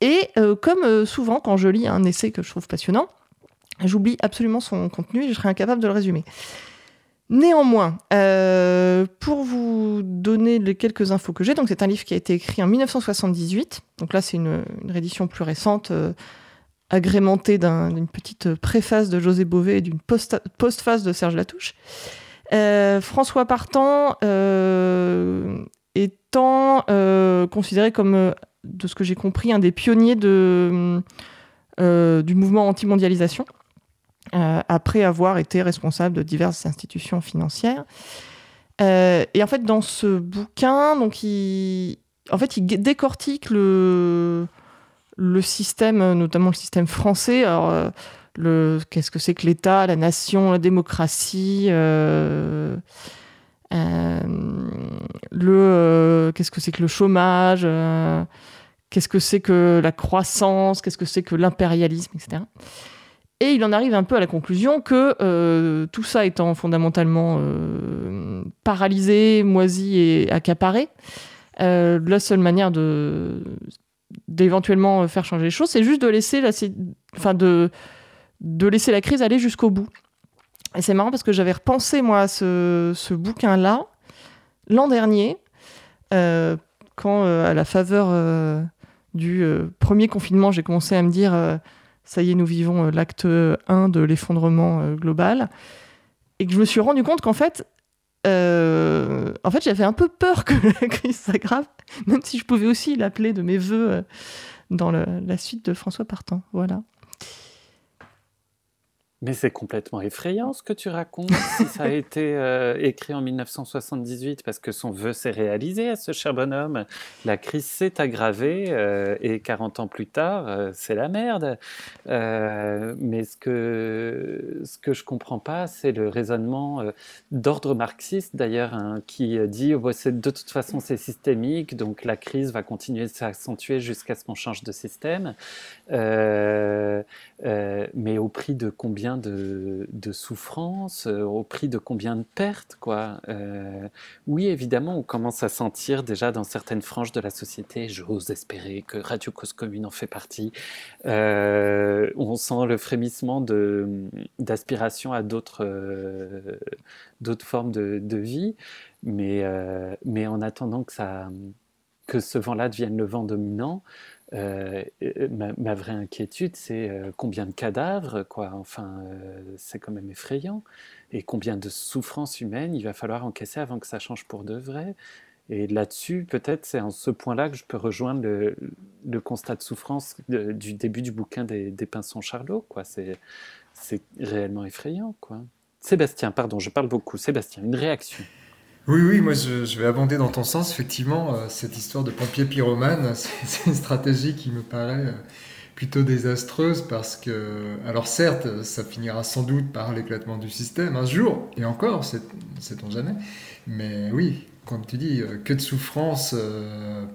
C: et euh, comme euh, souvent, quand je lis un essai que je trouve passionnant, j'oublie absolument son contenu et je serai incapable de le résumer. Néanmoins, euh, pour vous donner les quelques infos que j'ai, donc c'est un livre qui a été écrit en 1978. Donc là, c'est une, réédition plus récente, agrémentée d'une petite préface de José Bové et d'une postface de Serge Latouche. François Partant étant considéré comme de ce que j'ai compris, un des pionniers de, euh, du mouvement anti-mondialisation, euh, après avoir été responsable de diverses institutions financières. Euh, et en fait, dans ce bouquin, donc, il, en fait, il décortique le, le système, notamment le système français. Alors, le, qu'est-ce que c'est que l'État, la nation, la démocratie le qu'est-ce que c'est que le chômage qu'est-ce que c'est que la croissance, qu'est-ce que c'est que l'impérialisme, etc. Et il en arrive un peu à la conclusion que euh, tout ça étant fondamentalement euh, paralysé, moisi et accaparé, euh, la seule manière de d'éventuellement faire changer les choses, c'est juste de laisser la, crise aller jusqu'au bout. Et c'est marrant parce que j'avais repensé moi à ce, ce bouquin-là l'an dernier, quand à la faveur du euh, premier confinement, j'ai commencé à me dire euh, ça y est, nous vivons euh, l'acte 1 de l'effondrement global. Et que je me suis rendu compte qu'en fait, en fait, j'avais un peu peur que la crise s'aggrave, même si je pouvais aussi l'appeler de mes voeux dans la suite de François Partant. Voilà.
B: Mais c'est complètement effrayant ce que tu racontes. si ça a été euh, écrit en 1978 parce que son vœu s'est réalisé à ce cher bonhomme, la crise s'est aggravée euh, et 40 ans plus tard, euh, c'est la merde. mais ce que, ce que je comprends pas, c'est le raisonnement d'ordre marxiste d'ailleurs, hein, qui dit oh, de toute façon c'est systémique, donc la crise va continuer de s'accentuer jusqu'à ce qu'on change de système. mais au prix de combien de, de souffrance, euh, au prix de combien de pertes, quoi. Euh, oui, évidemment, on commence à sentir déjà dans certaines franges de la société, j'ose espérer que Radio Cause Commune en fait partie, euh, on sent le frémissement d'aspiration à d'autres d'autres formes de, de, vie, mais, mais en attendant que, ça, que ce vent-là devienne le vent dominant, euh, ma, vraie inquiétude, c'est euh, combien de cadavres, quoi. Enfin, euh, c'est quand même effrayant. Et combien de souffrances humaines il va falloir encaisser avant que ça change pour de vrai. Et là-dessus, peut-être, c'est en ce point-là que je peux rejoindre le, constat de souffrance du début du bouquin des, des Pinsons Charlot, quoi. C'est réellement effrayant, quoi. Sébastien, pardon, je parle beaucoup. Sébastien, une réaction.
D: Oui, oui, moi je, vais abonder dans ton sens. Effectivement, euh, cette histoire de pompier pyromane, c'est une stratégie qui me paraît euh, plutôt désastreuse parce que, alors certes, ça finira sans doute par l'éclatement du système un jour, et encore, sait-on jamais. Mais oui, comme tu dis, euh, que de souffrance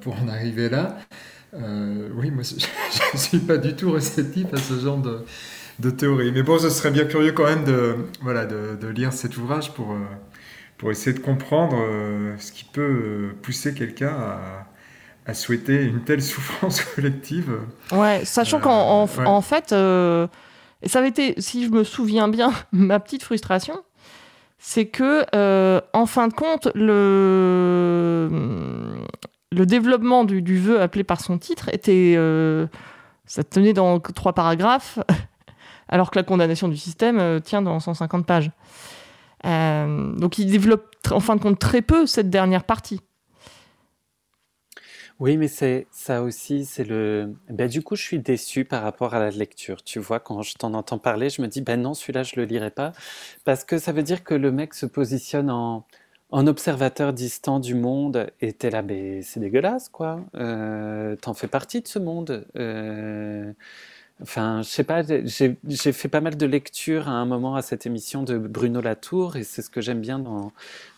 D: pour en arriver là. oui, moi je ne suis pas du tout réceptif à ce genre de, théorie. Mais bon, ce serait bien curieux quand même de, voilà, de lire cet ouvrage pour pour essayer de comprendre euh, ce qui peut euh, pousser quelqu'un à, souhaiter une telle souffrance collective.
C: Ouais, sachant qu'en en, fait, euh, ça avait été, si je me souviens bien, ma petite frustration, c'est que, en fin de compte, le, le développement du, du, vœu appelé par son titre était. ça tenait dans trois paragraphes, alors que la condamnation du système tient dans 150 pages. Donc il développe en fin de compte très peu cette dernière partie.
G: Oui, mais c'est ça aussi, c'est le. Ben, du coup, je suis déçu par rapport à la lecture. Tu vois, quand je t'en entends parler, je me dis, ben non, celui-là, je le lirai pas. Parce que ça veut dire que le mec se positionne en, en observateur distant du monde et t'es là, ben c'est dégueulasse, quoi. Euh, T'en fais partie de ce monde. Euh, Enfin, je sais pas, j'ai fait pas mal de lectures à un moment à cette émission de Bruno Latour, et c'est ce que j'aime bien dans,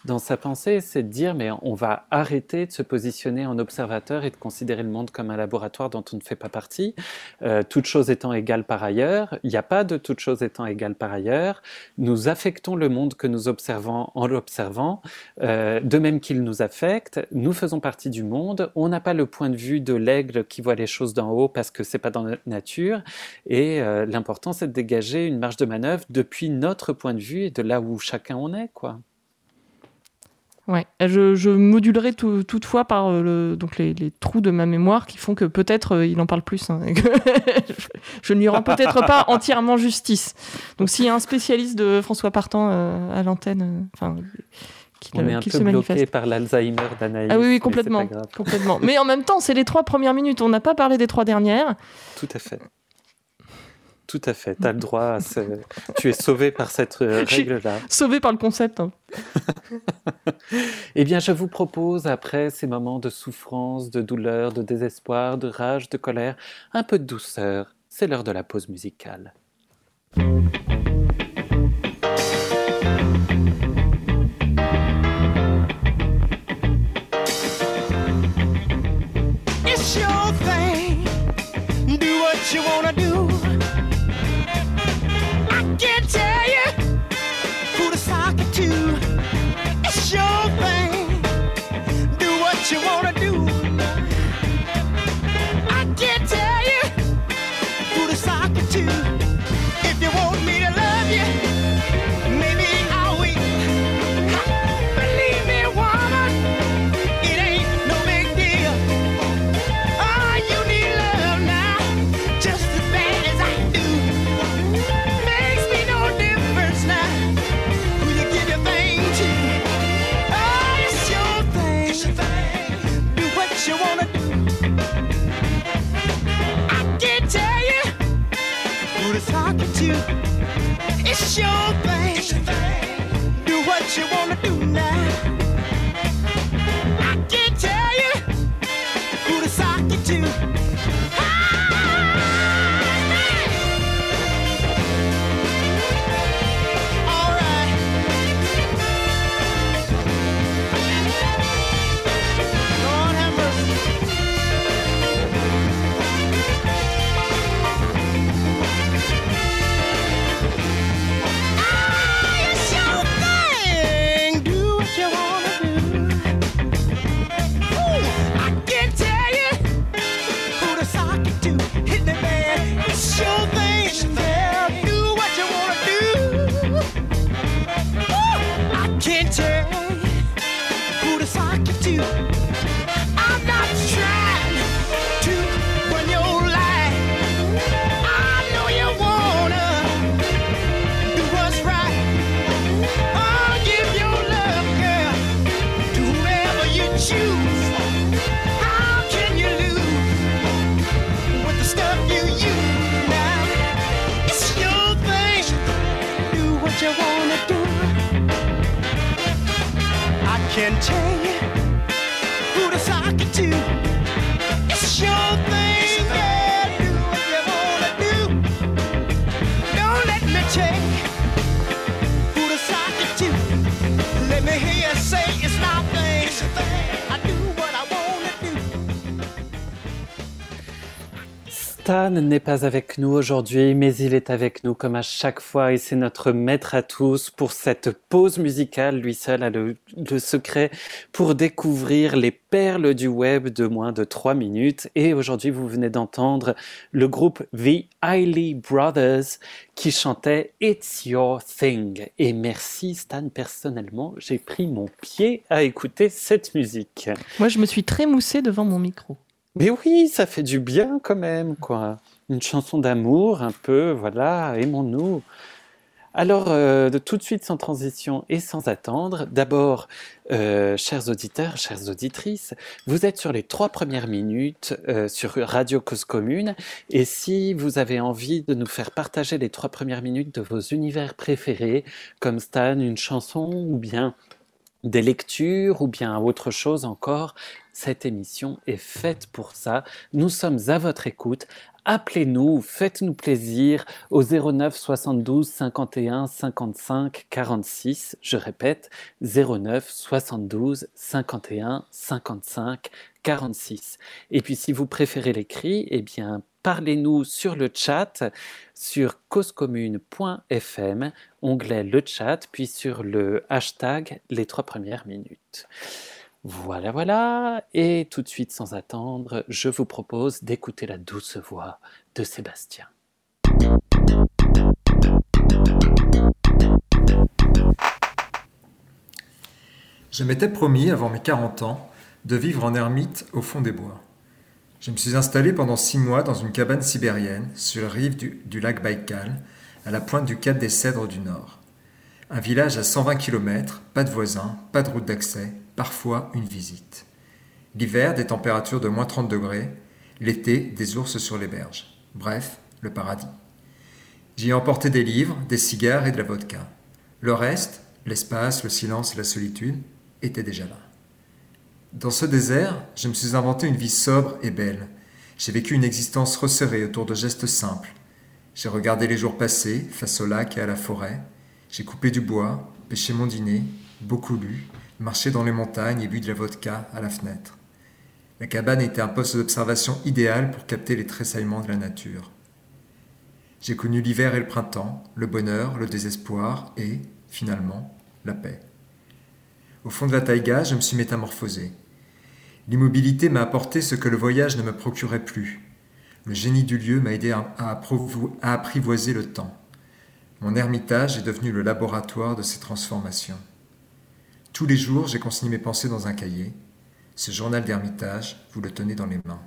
G: dans sa pensée, c'est de dire, mais on va arrêter de se positionner en observateur et de considérer le monde comme un laboratoire dont on ne fait pas partie, euh, toute chose étant égale par ailleurs. Il n'y a pas de toute chose étant égale par ailleurs. Nous affectons le monde que nous observons en l'observant, euh, de même qu'il nous affecte. Nous faisons partie du monde. On n'a pas le point de vue de l'aigle qui voit les choses d'en haut parce que c'est pas dans notre nature. Et euh, l'important, c'est de dégager une marge de manœuvre depuis notre point de vue et de là où chacun en est, quoi.
C: Ouais, je, je modulerai toutefois par euh, le, donc les, les, trous de ma mémoire qui font que peut-être euh, il en parle plus. Hein, je ne lui rends peut-être pas entièrement justice. Donc s'il y a un spécialiste de François Partant à l'antenne, enfin.
G: On est un peu bloqué par l'Alzheimer d'Anaïs.
C: Ah oui, oui complètement, mais complètement. Mais en même temps, c'est les trois premières minutes. On n'a pas parlé des trois dernières.
G: Tout à fait. Tout à fait, tu as le droit à Tu es sauvé par cette euh, règle-là.
C: Sauvé par le concept. Hein.
G: eh bien, je vous propose, après ces moments de souffrance, de douleur, de désespoir, de rage, de colère, un peu de douceur. C'est l'heure de la pause musicale.
B: It's your Stan n'est pas avec nous aujourd'hui, mais il est avec nous comme à chaque fois et c'est notre maître à tous pour cette pause musicale. Lui seul a le, secret pour découvrir les perles du web de moins de 3 minutes. Et aujourd'hui, vous venez d'entendre le groupe The Eiley Brothers qui chantait It's Your Thing. Et merci Stan, personnellement, j'ai pris mon pied à écouter cette musique.
C: Moi, je me suis très moussé devant mon micro.
B: Mais oui, ça fait du bien quand même, quoi. Une chanson d'amour, un peu, voilà, aimons-nous. Alors, euh, de tout de suite, sans transition et sans attendre, d'abord, euh, chers auditeurs, chères auditrices, vous êtes sur les trois premières minutes euh, sur Radio Cause Commune, et si vous avez envie de nous faire partager les trois premières minutes de vos univers préférés, comme Stan, une chanson, ou bien des lectures, ou bien autre chose encore, cette émission est faite pour ça. Nous sommes à votre écoute. Appelez-nous, faites-nous plaisir au 09 72 51 55 46. Je répète, 09 72 51 55 46. Et puis si vous préférez l'écrit, eh bien parlez-nous sur le chat sur causecommune.fm, onglet le chat, puis sur le hashtag les trois premières minutes. Voilà, voilà. Et tout de suite, sans attendre, je vous propose d'écouter la douce voix de Sébastien.
D: Je m'étais promis, avant mes 40 ans, de vivre en ermite au fond des bois. Je me suis installé pendant six mois dans une cabane sibérienne sur la rive du, lac Baïkal, à la pointe du cap des Cèdres du Nord. Un village à 120 km, pas de voisins, pas de route d'accès, parfois une visite. L'hiver, des températures de moins 30 degrés, l'été, des ours sur les berges. Bref, le paradis. J'y ai emporté des livres, des cigares et de la vodka. Le reste, l'espace, le silence et la solitude, étaient déjà là. Dans ce désert, je me suis inventé une vie sobre et belle. J'ai vécu une existence resserrée autour de gestes simples. J'ai regardé les jours passés face au lac et à la forêt. J'ai coupé du bois, pêché mon dîner, beaucoup lu, marché dans les montagnes et bu de la vodka à la fenêtre. La cabane était un poste d'observation idéal pour capter les tressaillements de la nature. J'ai connu l'hiver et le printemps, le bonheur, le désespoir et, finalement, la paix. Au fond de la taïga, je me suis métamorphosé. L'immobilité m'a apporté ce que le voyage ne me procurait plus. Le génie du lieu m'a aidé à, à apprivoiser le temps. Mon ermitage est devenu le laboratoire de ces transformations. Tous les jours, j'ai consigné mes pensées dans un cahier. Ce journal d'ermitage, vous le tenez dans les mains.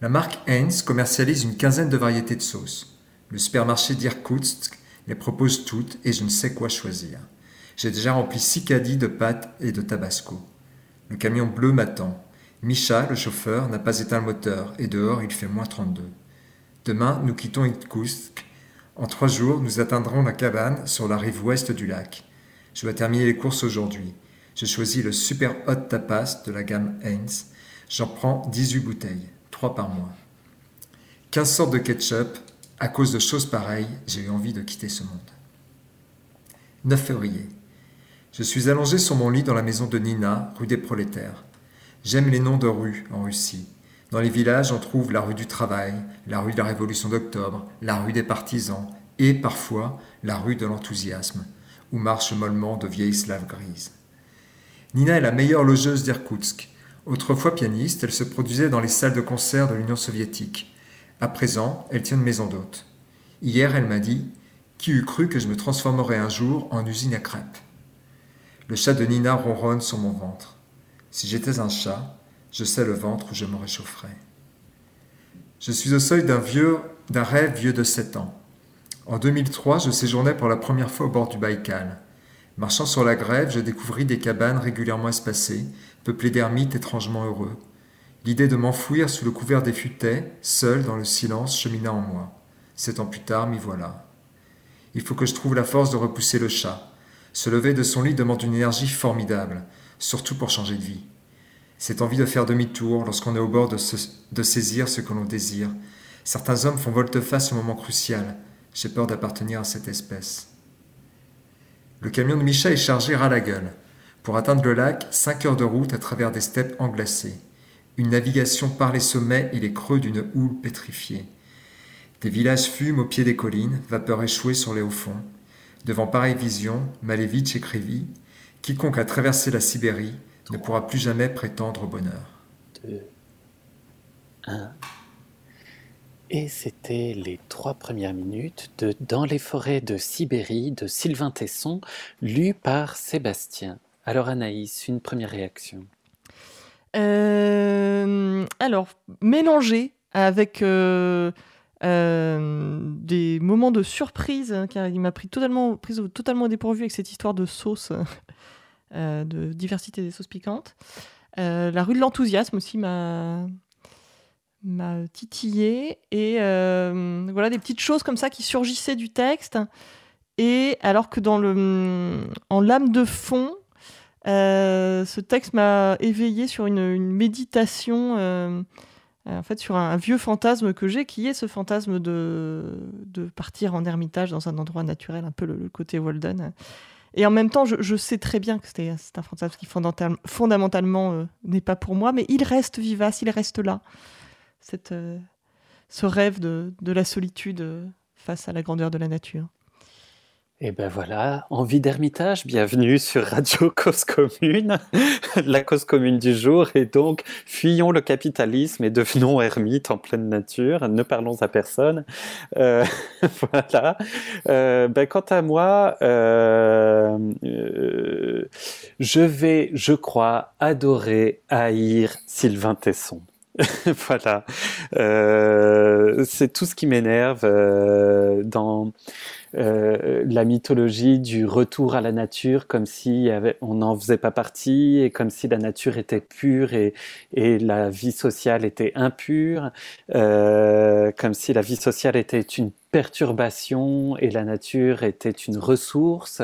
D: La marque Heinz commercialise une quinzaine de variétés de sauces. Le supermarché d'Irkoutsk les propose toutes et je ne sais quoi choisir. J'ai déjà rempli six caddies de pâtes et de tabasco. Le camion bleu m'attend. Micha, le chauffeur, n'a pas éteint le moteur et dehors il fait moins 32. Demain, nous quittons Irkoutsk. En trois jours, nous atteindrons la cabane sur la rive ouest du lac. Je dois terminer les courses aujourd'hui. J'ai choisi le super hot tapas de la gamme Heinz. J'en prends 18 bouteilles, 3 par mois. 15 sortes de ketchup. À cause de choses pareilles, j'ai eu envie de quitter ce monde. 9 février. Je suis allongé sur mon lit dans la maison de Nina, rue des Prolétaires. J'aime les noms de rues en Russie. Dans les villages, on trouve la rue du Travail, la rue de la Révolution d'Octobre, la rue des Partisans et parfois la rue de l'Enthousiasme où marchent mollement de vieilles slaves grises. Nina est la meilleure logeuse d'Irkoutsk. Autrefois pianiste, elle se produisait dans les salles de concert de l'Union soviétique. À présent, elle tient une maison d'hôte. Hier, elle m'a dit Qui eût cru que je me transformerais un jour en usine à crêpes? Le chat de Nina ronronne sur mon ventre. Si j'étais un chat, je sais le ventre où je me réchaufferais. Je suis au seuil d'un vieux, d'un rêve vieux de sept ans. En 2003, je séjournais pour la première fois au bord du Baïkal. Marchant sur la grève, je découvris des cabanes régulièrement espacées, peuplées d'ermites étrangement heureux. L'idée de m'enfouir sous le couvert des futaies, seul dans le silence, chemina en moi. Sept ans plus tard, m'y voilà. Il faut que je trouve la force de repousser le chat. Se lever de son lit demande une énergie formidable, surtout pour changer de vie. Cette envie de faire demi-tour lorsqu'on est au bord de, de saisir ce que l'on désire. Certains hommes font volte-face au moment crucial, j'ai peur d'appartenir à cette espèce. Le camion de Micha est chargé ras la gueule. Pour atteindre le lac, cinq heures de route à travers des steppes englacées. une navigation par les sommets et les creux d'une houle pétrifiée. Des villages fument au pied des collines, vapeur échouée sur les hauts fonds. Devant pareille vision, Malevitch écrivit Quiconque a traversé la Sibérie ne pourra plus jamais prétendre au bonheur.
B: Et c'était les trois premières minutes de Dans les forêts de Sibérie de Sylvain Tesson, lu par Sébastien. Alors Anaïs, une première réaction
C: euh, Alors, mélangé avec euh, euh, des moments de surprise, hein, car il m'a pris totalement, prise totalement dépourvu avec cette histoire de sauce, de diversité des sauces piquantes. La rue de l'enthousiasme aussi m'a m'a titillé et voilà des petites choses comme ça qui surgissaient du texte et alors que dans le en lame de fond ce texte m'a éveillé sur une, méditation euh, en fait, sur un, vieux fantasme que j'ai, qui est ce fantasme de, de partir en ermitage dans un endroit naturel, un peu le, côté Walden. Et en même temps, je, sais très bien que c'est un fantasme qui fondamentalement euh, n'est pas pour moi, mais il reste vivace, il reste là. Cette, euh, ce rêve de, de la solitude face à la grandeur de la nature.
B: Et ben voilà, envie d'ermitage, bienvenue sur Radio Cause Commune, la cause commune du jour. Et donc, fuyons le capitalisme et devenons ermites en pleine nature, ne parlons à personne. Euh, voilà. Euh, ben, quant à moi, euh, euh, je vais, je crois, adorer, haïr Sylvain Tesson. voilà, euh, c'est tout ce qui m'énerve euh, dans euh, la mythologie du retour à la nature, comme si on n'en faisait pas partie et comme si la nature était pure et, la vie sociale était impure, euh, comme si la vie sociale était une perturbation et la nature était une ressource,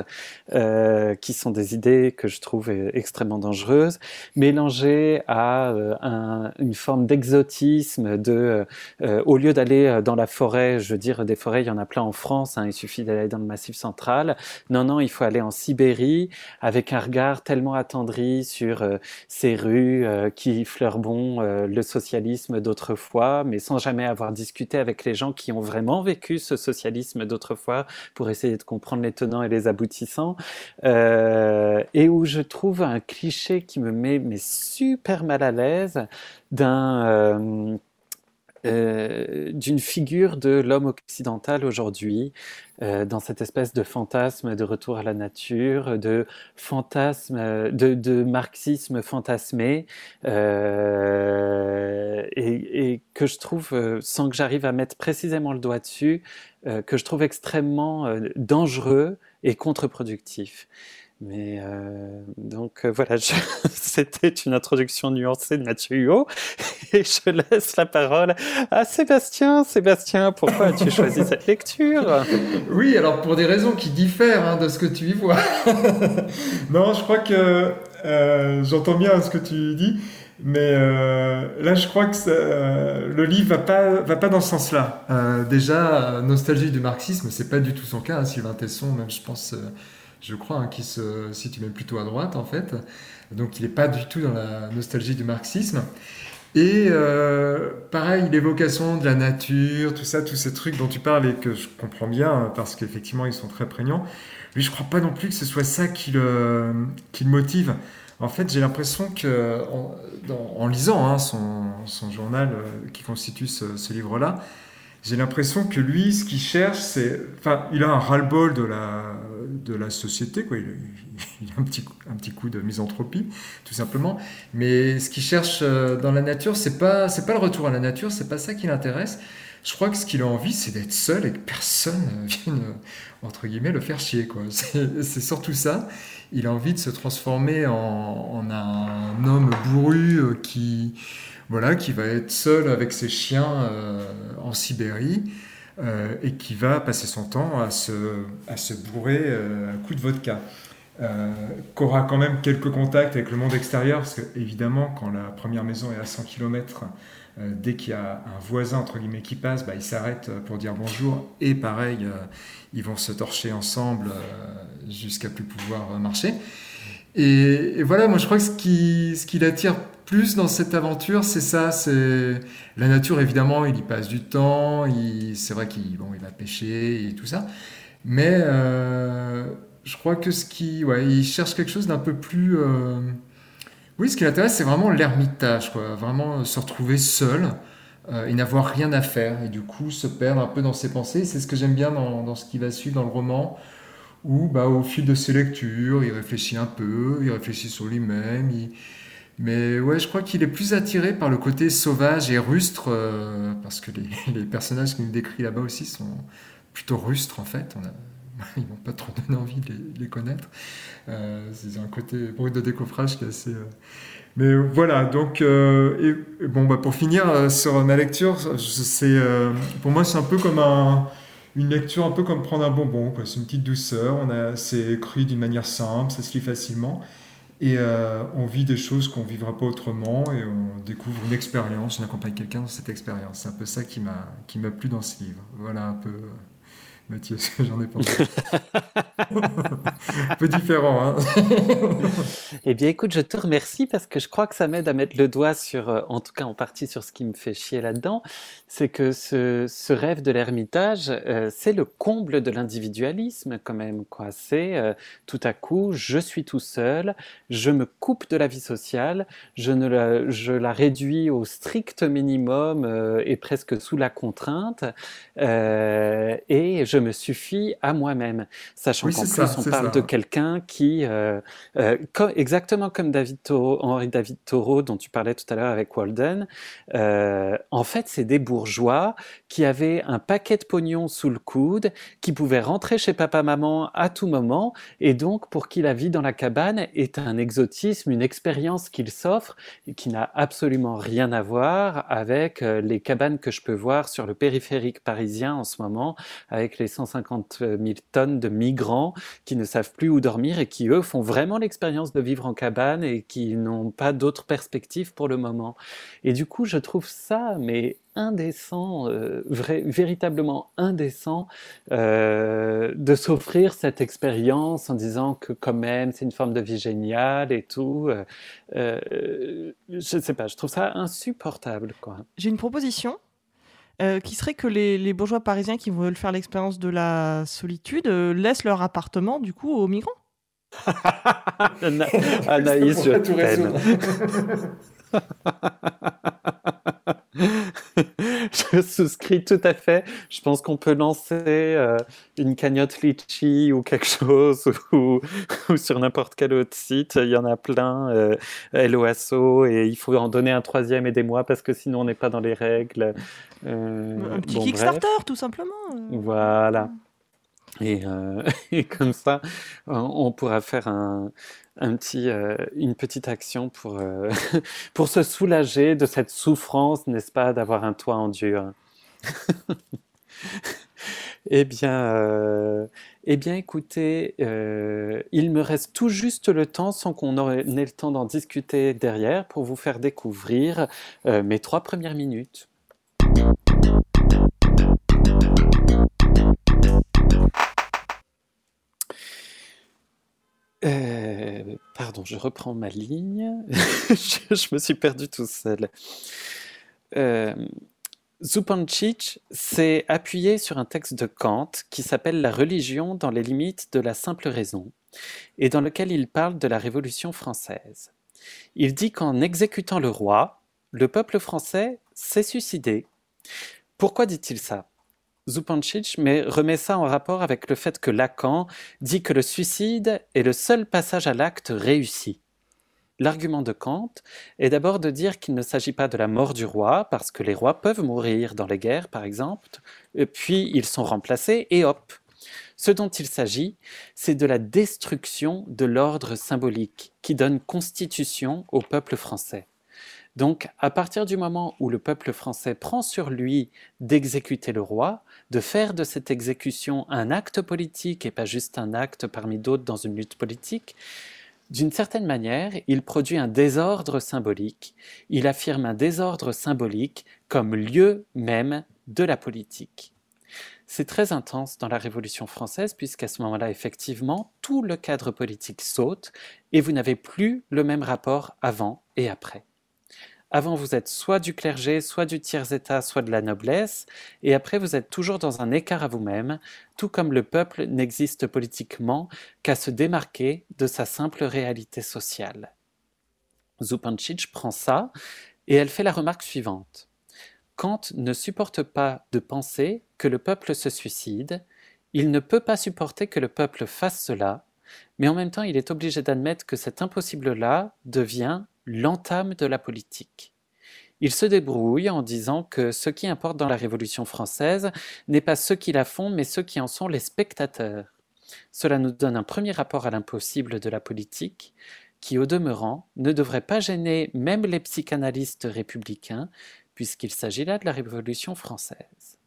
B: euh, qui sont des idées que je trouve extrêmement dangereuses, mélangées à un, une forme d'exotisme de, au lieu d'aller dans la forêt, je veux dire, des forêts, il y en a plein en France, hein, il suffit d'aller dans le Massif central. Non, non, il faut aller en Sibérie avec un regard tellement attendri sur ces rues qui fleurent bon le socialisme d'autrefois, mais sans jamais avoir discuté avec les gens qui ont vraiment vécu ce socialisme d'autrefois pour essayer de comprendre les tenants et les aboutissants, euh, et où je trouve un cliché qui me met mais super mal à l'aise d'un euh, d'une figure de l'homme occidental aujourd'hui, euh, dans cette espèce de fantasme de retour à la nature, de fantasme, de, marxisme fantasmé, euh, et, et, que je trouve, sans que j'arrive à mettre précisément le doigt dessus, que je trouve extrêmement dangereux et contre-productif. Mais euh, donc euh, voilà, c'était une introduction nuancée de Mathieu Huot et je laisse la parole à Sébastien. Sébastien, pourquoi as-tu choisi cette lecture?
D: Oui, alors pour des raisons qui diffèrent hein, de ce que tu y vois. non, je crois que euh, j'entends bien ce que tu dis, mais là je crois que le livre va pas va pas dans ce sens-là. Déjà, nostalgie du marxisme, c'est pas du tout son cas. Hein, Sylvain Tesson, même je pense je crois, hein, qui se situe même plutôt à droite en fait. Donc il n'est pas du tout dans la nostalgie du marxisme. Et euh, pareil, l'évocation de la nature, tout ça, tous ces trucs dont tu parles et que je comprends bien parce qu'effectivement ils sont très prégnants. Mais je crois pas non plus que ce soit ça qui le, motive. En fait, j'ai l'impression que, en, lisant hein, son, son, journal euh, qui constitue ce, ce livre-là, j'ai l'impression que lui, ce qu'il cherche, c'est. Enfin, il a un ras-le-bol de la, de la société, quoi. Il, a un petit, un petit coup de misanthropie, tout simplement. Mais ce qu'il cherche euh, dans la nature, c'est pas, c'est pas le retour à la nature, c'est pas ça qui l'intéresse. Je crois que ce qu'il a envie, c'est d'être seul et que personne vienne, entre guillemets, le faire chier, quoi. C'est surtout ça. Il a envie de se transformer en, un homme bourru euh, qui voilà, qui va être seul avec ses chiens euh, en Sibérie euh, et qui va passer son temps à se, à se bourrer euh, un coup de vodka. Euh, qu'aura quand même quelques contacts avec le monde extérieur, parce que évidemment, quand la première maison est à 100 km, euh, dès qu'il y a un voisin entre guillemets qui passe, bah, il s'arrête pour dire bonjour, et pareil, ils vont se torcher ensemble jusqu'à plus pouvoir marcher. Et, et, voilà, moi je crois que ce qui, ce qui l'attire plus dans cette aventure, c'est ça, c'est la nature évidemment, il y passe du temps, c'est vrai qu'il il va pêcher et tout ça, mais euh, je crois que ce qui, ouais, il cherche quelque chose d'un peu plus, euh, oui, ce qui l'intéresse, c'est vraiment l'ermitage, quoi, vraiment se retrouver seul euh, et n'avoir rien à faire et du coup se perdre un peu dans ses pensées. C'est ce que j'aime bien dans, ce qui va suivre dans le roman, où bah, au fil de ses lectures, il réfléchit un peu, il réfléchit sur lui-même, il mais ouais, je crois qu'il est plus attiré par le côté sauvage et rustre, euh, parce que les, personnages qu'il nous décrit là-bas aussi sont plutôt rustres en fait. Ils m'ont pas trop donné envie de les, connaître. Euh, c'est un côté bruit de décoffrage qui est assez. Euh, mais voilà, donc, et, bon, bah, pour finir sur ma lecture, pour moi, c'est un peu comme un, une lecture, un peu comme prendre un bonbon. C'est une petite douceur, on a, c'est écrit d'une manière simple, ça se lit facilement. Et euh, on vit des choses qu'on ne vivra pas autrement et on découvre une expérience, on accompagne quelqu'un dans cette expérience. C'est un peu ça qui m'a, qui m'a plu dans ce livre. Voilà un peu Mathieu, j'en ai pensé. un peu différent. Hein
B: eh bien, écoute, je te remercie parce que je crois que ça m'aide à mettre le doigt sur, euh, en tout cas en partie sur ce qui me fait chier là-dedans. C'est que ce, ce, rêve de l'ermitage, euh, c'est le comble de l'individualisme quand même. Quoi. C'est euh, tout à coup, je suis tout seul, je me coupe de la vie sociale, je, ne la, je la réduis au strict minimum et presque sous la contrainte. et je me suffis à moi-même, sachant qu'en plus on parle de quelqu'un qui, euh, euh, exactement comme David Henri David Thoreau dont tu parlais tout à l'heure avec Walden, euh, en fait c'est des bourgeois qui avaient un paquet de pognon sous le coude, qui pouvaient rentrer chez papa-maman à tout moment, et donc pour qui la vie dans la cabane est un exotisme, une expérience qu'il s'offre, et qui n'a absolument rien à voir avec les cabanes que je peux voir sur le périphérique parisien en ce moment, avec les 150 000 tonnes de migrants qui ne savent plus où dormir et qui, eux, font vraiment l'expérience de vivre en cabane et qui n'ont pas d'autres perspectives pour le moment. Et du coup, je trouve ça, mais indécent, euh, véritablement indécent, euh, de s'offrir cette expérience en disant que quand même c'est une forme de vie géniale et tout. Euh je ne sais pas, je trouve ça insupportable.
C: J'ai une proposition. Euh, qui serait que les, bourgeois parisiens qui veulent faire l'expérience de la solitude euh, laissent leur appartement du coup aux migrants?
B: Anaïs, je t'aime. je souscris tout à fait. Je pense qu'on peut lancer euh, une cagnotte litchi ou quelque chose, ou, sur n'importe quel autre site. Il y en a plein, euh, LOASO, et il faut en donner un troisième, aidez-moi, parce que sinon on n'est pas dans les règles.
C: Euh, un petit Kickstarter, tout simplement.
B: Voilà. Et, et, comme ça, on pourra faire un, euh, une petite action pour, euh, pour se soulager de cette souffrance, n'est-ce pas, d'avoir un toit en dur. eh bien, euh, eh bien, écoutez, il me reste tout juste le temps, sans qu'on ait le temps d'en discuter derrière, pour vous faire découvrir mes trois premières minutes. Pardon, je reprends ma ligne. je, me suis perdu tout seul. Euh, s'est appuyé sur un texte de Kant qui s'appelle La religion dans les limites de la simple raison et dans lequel il parle de la Révolution française. Il dit qu'en exécutant le roi, le peuple français s'est suicidé. Pourquoi dit-il ça? Zupancic mais remet ça en rapport avec le fait que Lacan dit que le suicide est le seul passage à l'acte réussi. L'argument de Kant est d'abord de dire qu'il ne s'agit pas de la mort du roi, parce que les rois peuvent mourir dans les guerres, par exemple, puis ils sont remplacés, et hop. Ce dont il s'agit, c'est de la destruction de l'ordre symbolique qui donne constitution au peuple français. Donc, à partir du moment où le peuple français prend sur lui d'exécuter le roi, de faire de cette exécution un acte politique et pas juste un acte parmi d'autres dans une lutte politique, d'une certaine manière, il produit un désordre symbolique. Il affirme un désordre symbolique comme lieu même de la politique. C'est très intense dans la Révolution française puisqu'à ce moment-là, effectivement, tout le cadre politique saute et vous n'avez plus le même rapport avant et après. Avant, vous êtes soit du clergé, soit du tiers-état, soit de la noblesse, et après, vous êtes toujours dans un écart à vous-même, tout comme le peuple n'existe politiquement qu'à se démarquer de sa simple réalité sociale. Zupancic prend ça, et elle fait la remarque suivante. Kant ne supporte pas de penser que le peuple se suicide, il ne peut pas supporter que le peuple fasse cela, mais en même temps il est obligé d'admettre que cet impossible-là devient l'entame de la politique. Il se débrouille en disant que ce qui importe dans la Révolution française n'est pas ceux qui la font, mais ceux qui en sont les spectateurs. Cela nous donne un premier rapport à l'impossible de la politique, qui au demeurant ne devrait pas gêner même les psychanalystes républicains, puisqu'il s'agit là de la Révolution française.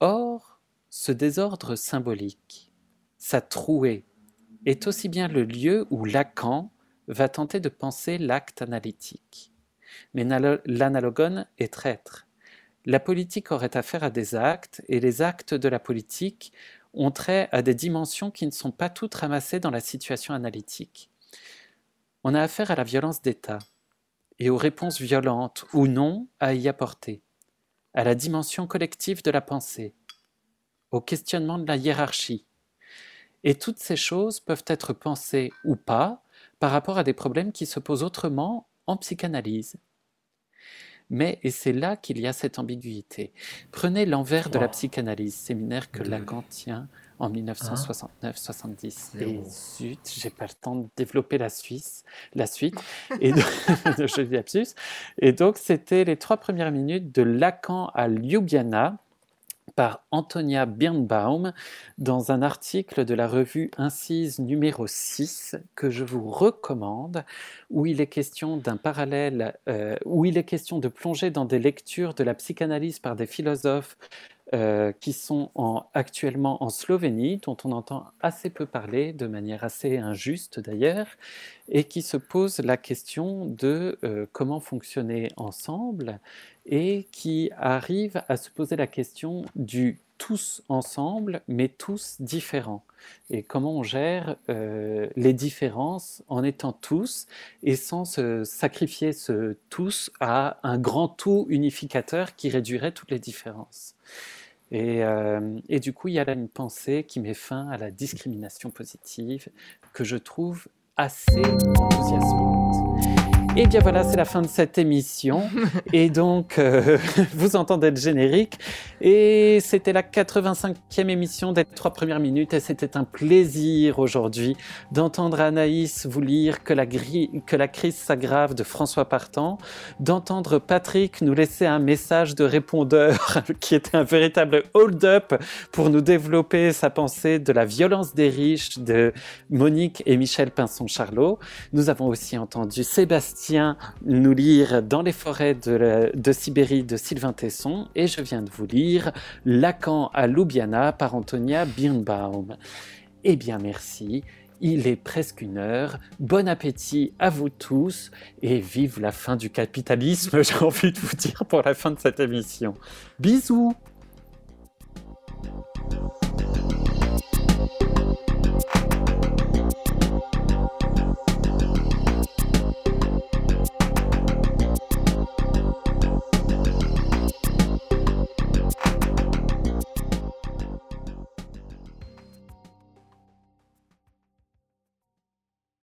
B: Or, ce désordre symbolique, sa trouée, est aussi bien le lieu où Lacan va tenter de penser l'acte analytique. Mais l'analogone est traître. La politique aurait affaire à des actes, et les actes de la politique ont trait à des dimensions qui ne sont pas toutes ramassées dans la situation analytique. On a affaire à la violence d'État, et aux réponses violentes ou non à y apporter, à la dimension collective de la pensée, au questionnement de la hiérarchie. Et toutes ces choses peuvent être pensées ou pas par rapport à des problèmes qui se posent autrement en psychanalyse. Mais, et c'est là qu'il y a cette ambiguïté, prenez l'envers de la psychanalyse, séminaire que Lacan tient en 1969-70. Et zut, j'ai pas le temps de développer la Suisse, la suite, et de, de Et donc, c'était les trois premières minutes de Lacan à Ljubljana, par Antonia Birnbaum dans un article de la revue Incise numéro 6 que je vous recommande, où il est question d'un parallèle, euh, où il est question de plonger dans des lectures de la psychanalyse par des philosophes euh, qui sont actuellement en Slovénie, dont on entend assez peu parler, de manière assez injuste d'ailleurs, et qui se posent la question de euh, comment fonctionner ensemble, et qui arrivent à se poser la question du tous ensemble, mais tous différents. Et comment on gère euh, les différences en étant tous et sans se sacrifier ce tous à un grand tout unificateur qui réduirait toutes les différences. Euh, et, du coup, il y a là une pensée qui met fin à la discrimination positive que je trouve assez enthousiasmante. Et bien voilà, c'est la fin de cette émission. et donc, euh, vous entendez le générique. Et c'était la 85e émission des trois premières minutes. Et c'était un plaisir aujourd'hui d'entendre Anaïs vous lire que la, que la crise s'aggrave de François Partant, d'entendre Patrick nous laisser un message de répondeur qui était un véritable hold-up pour nous développer sa pensée de la violence des riches de Monique et Michel Pinson-Charlot. Nous avons aussi entendu Sébastien nous lire Dans les forêts de, Sibérie de Sylvain Tesson et je viens de vous lire Lacan à Ljubljana par Antonia Birnbaum. Eh bien merci, il est presque une heure, bon appétit à vous tous et vive la fin du capitalisme, j'ai envie de vous dire pour la fin de cette émission. Bisous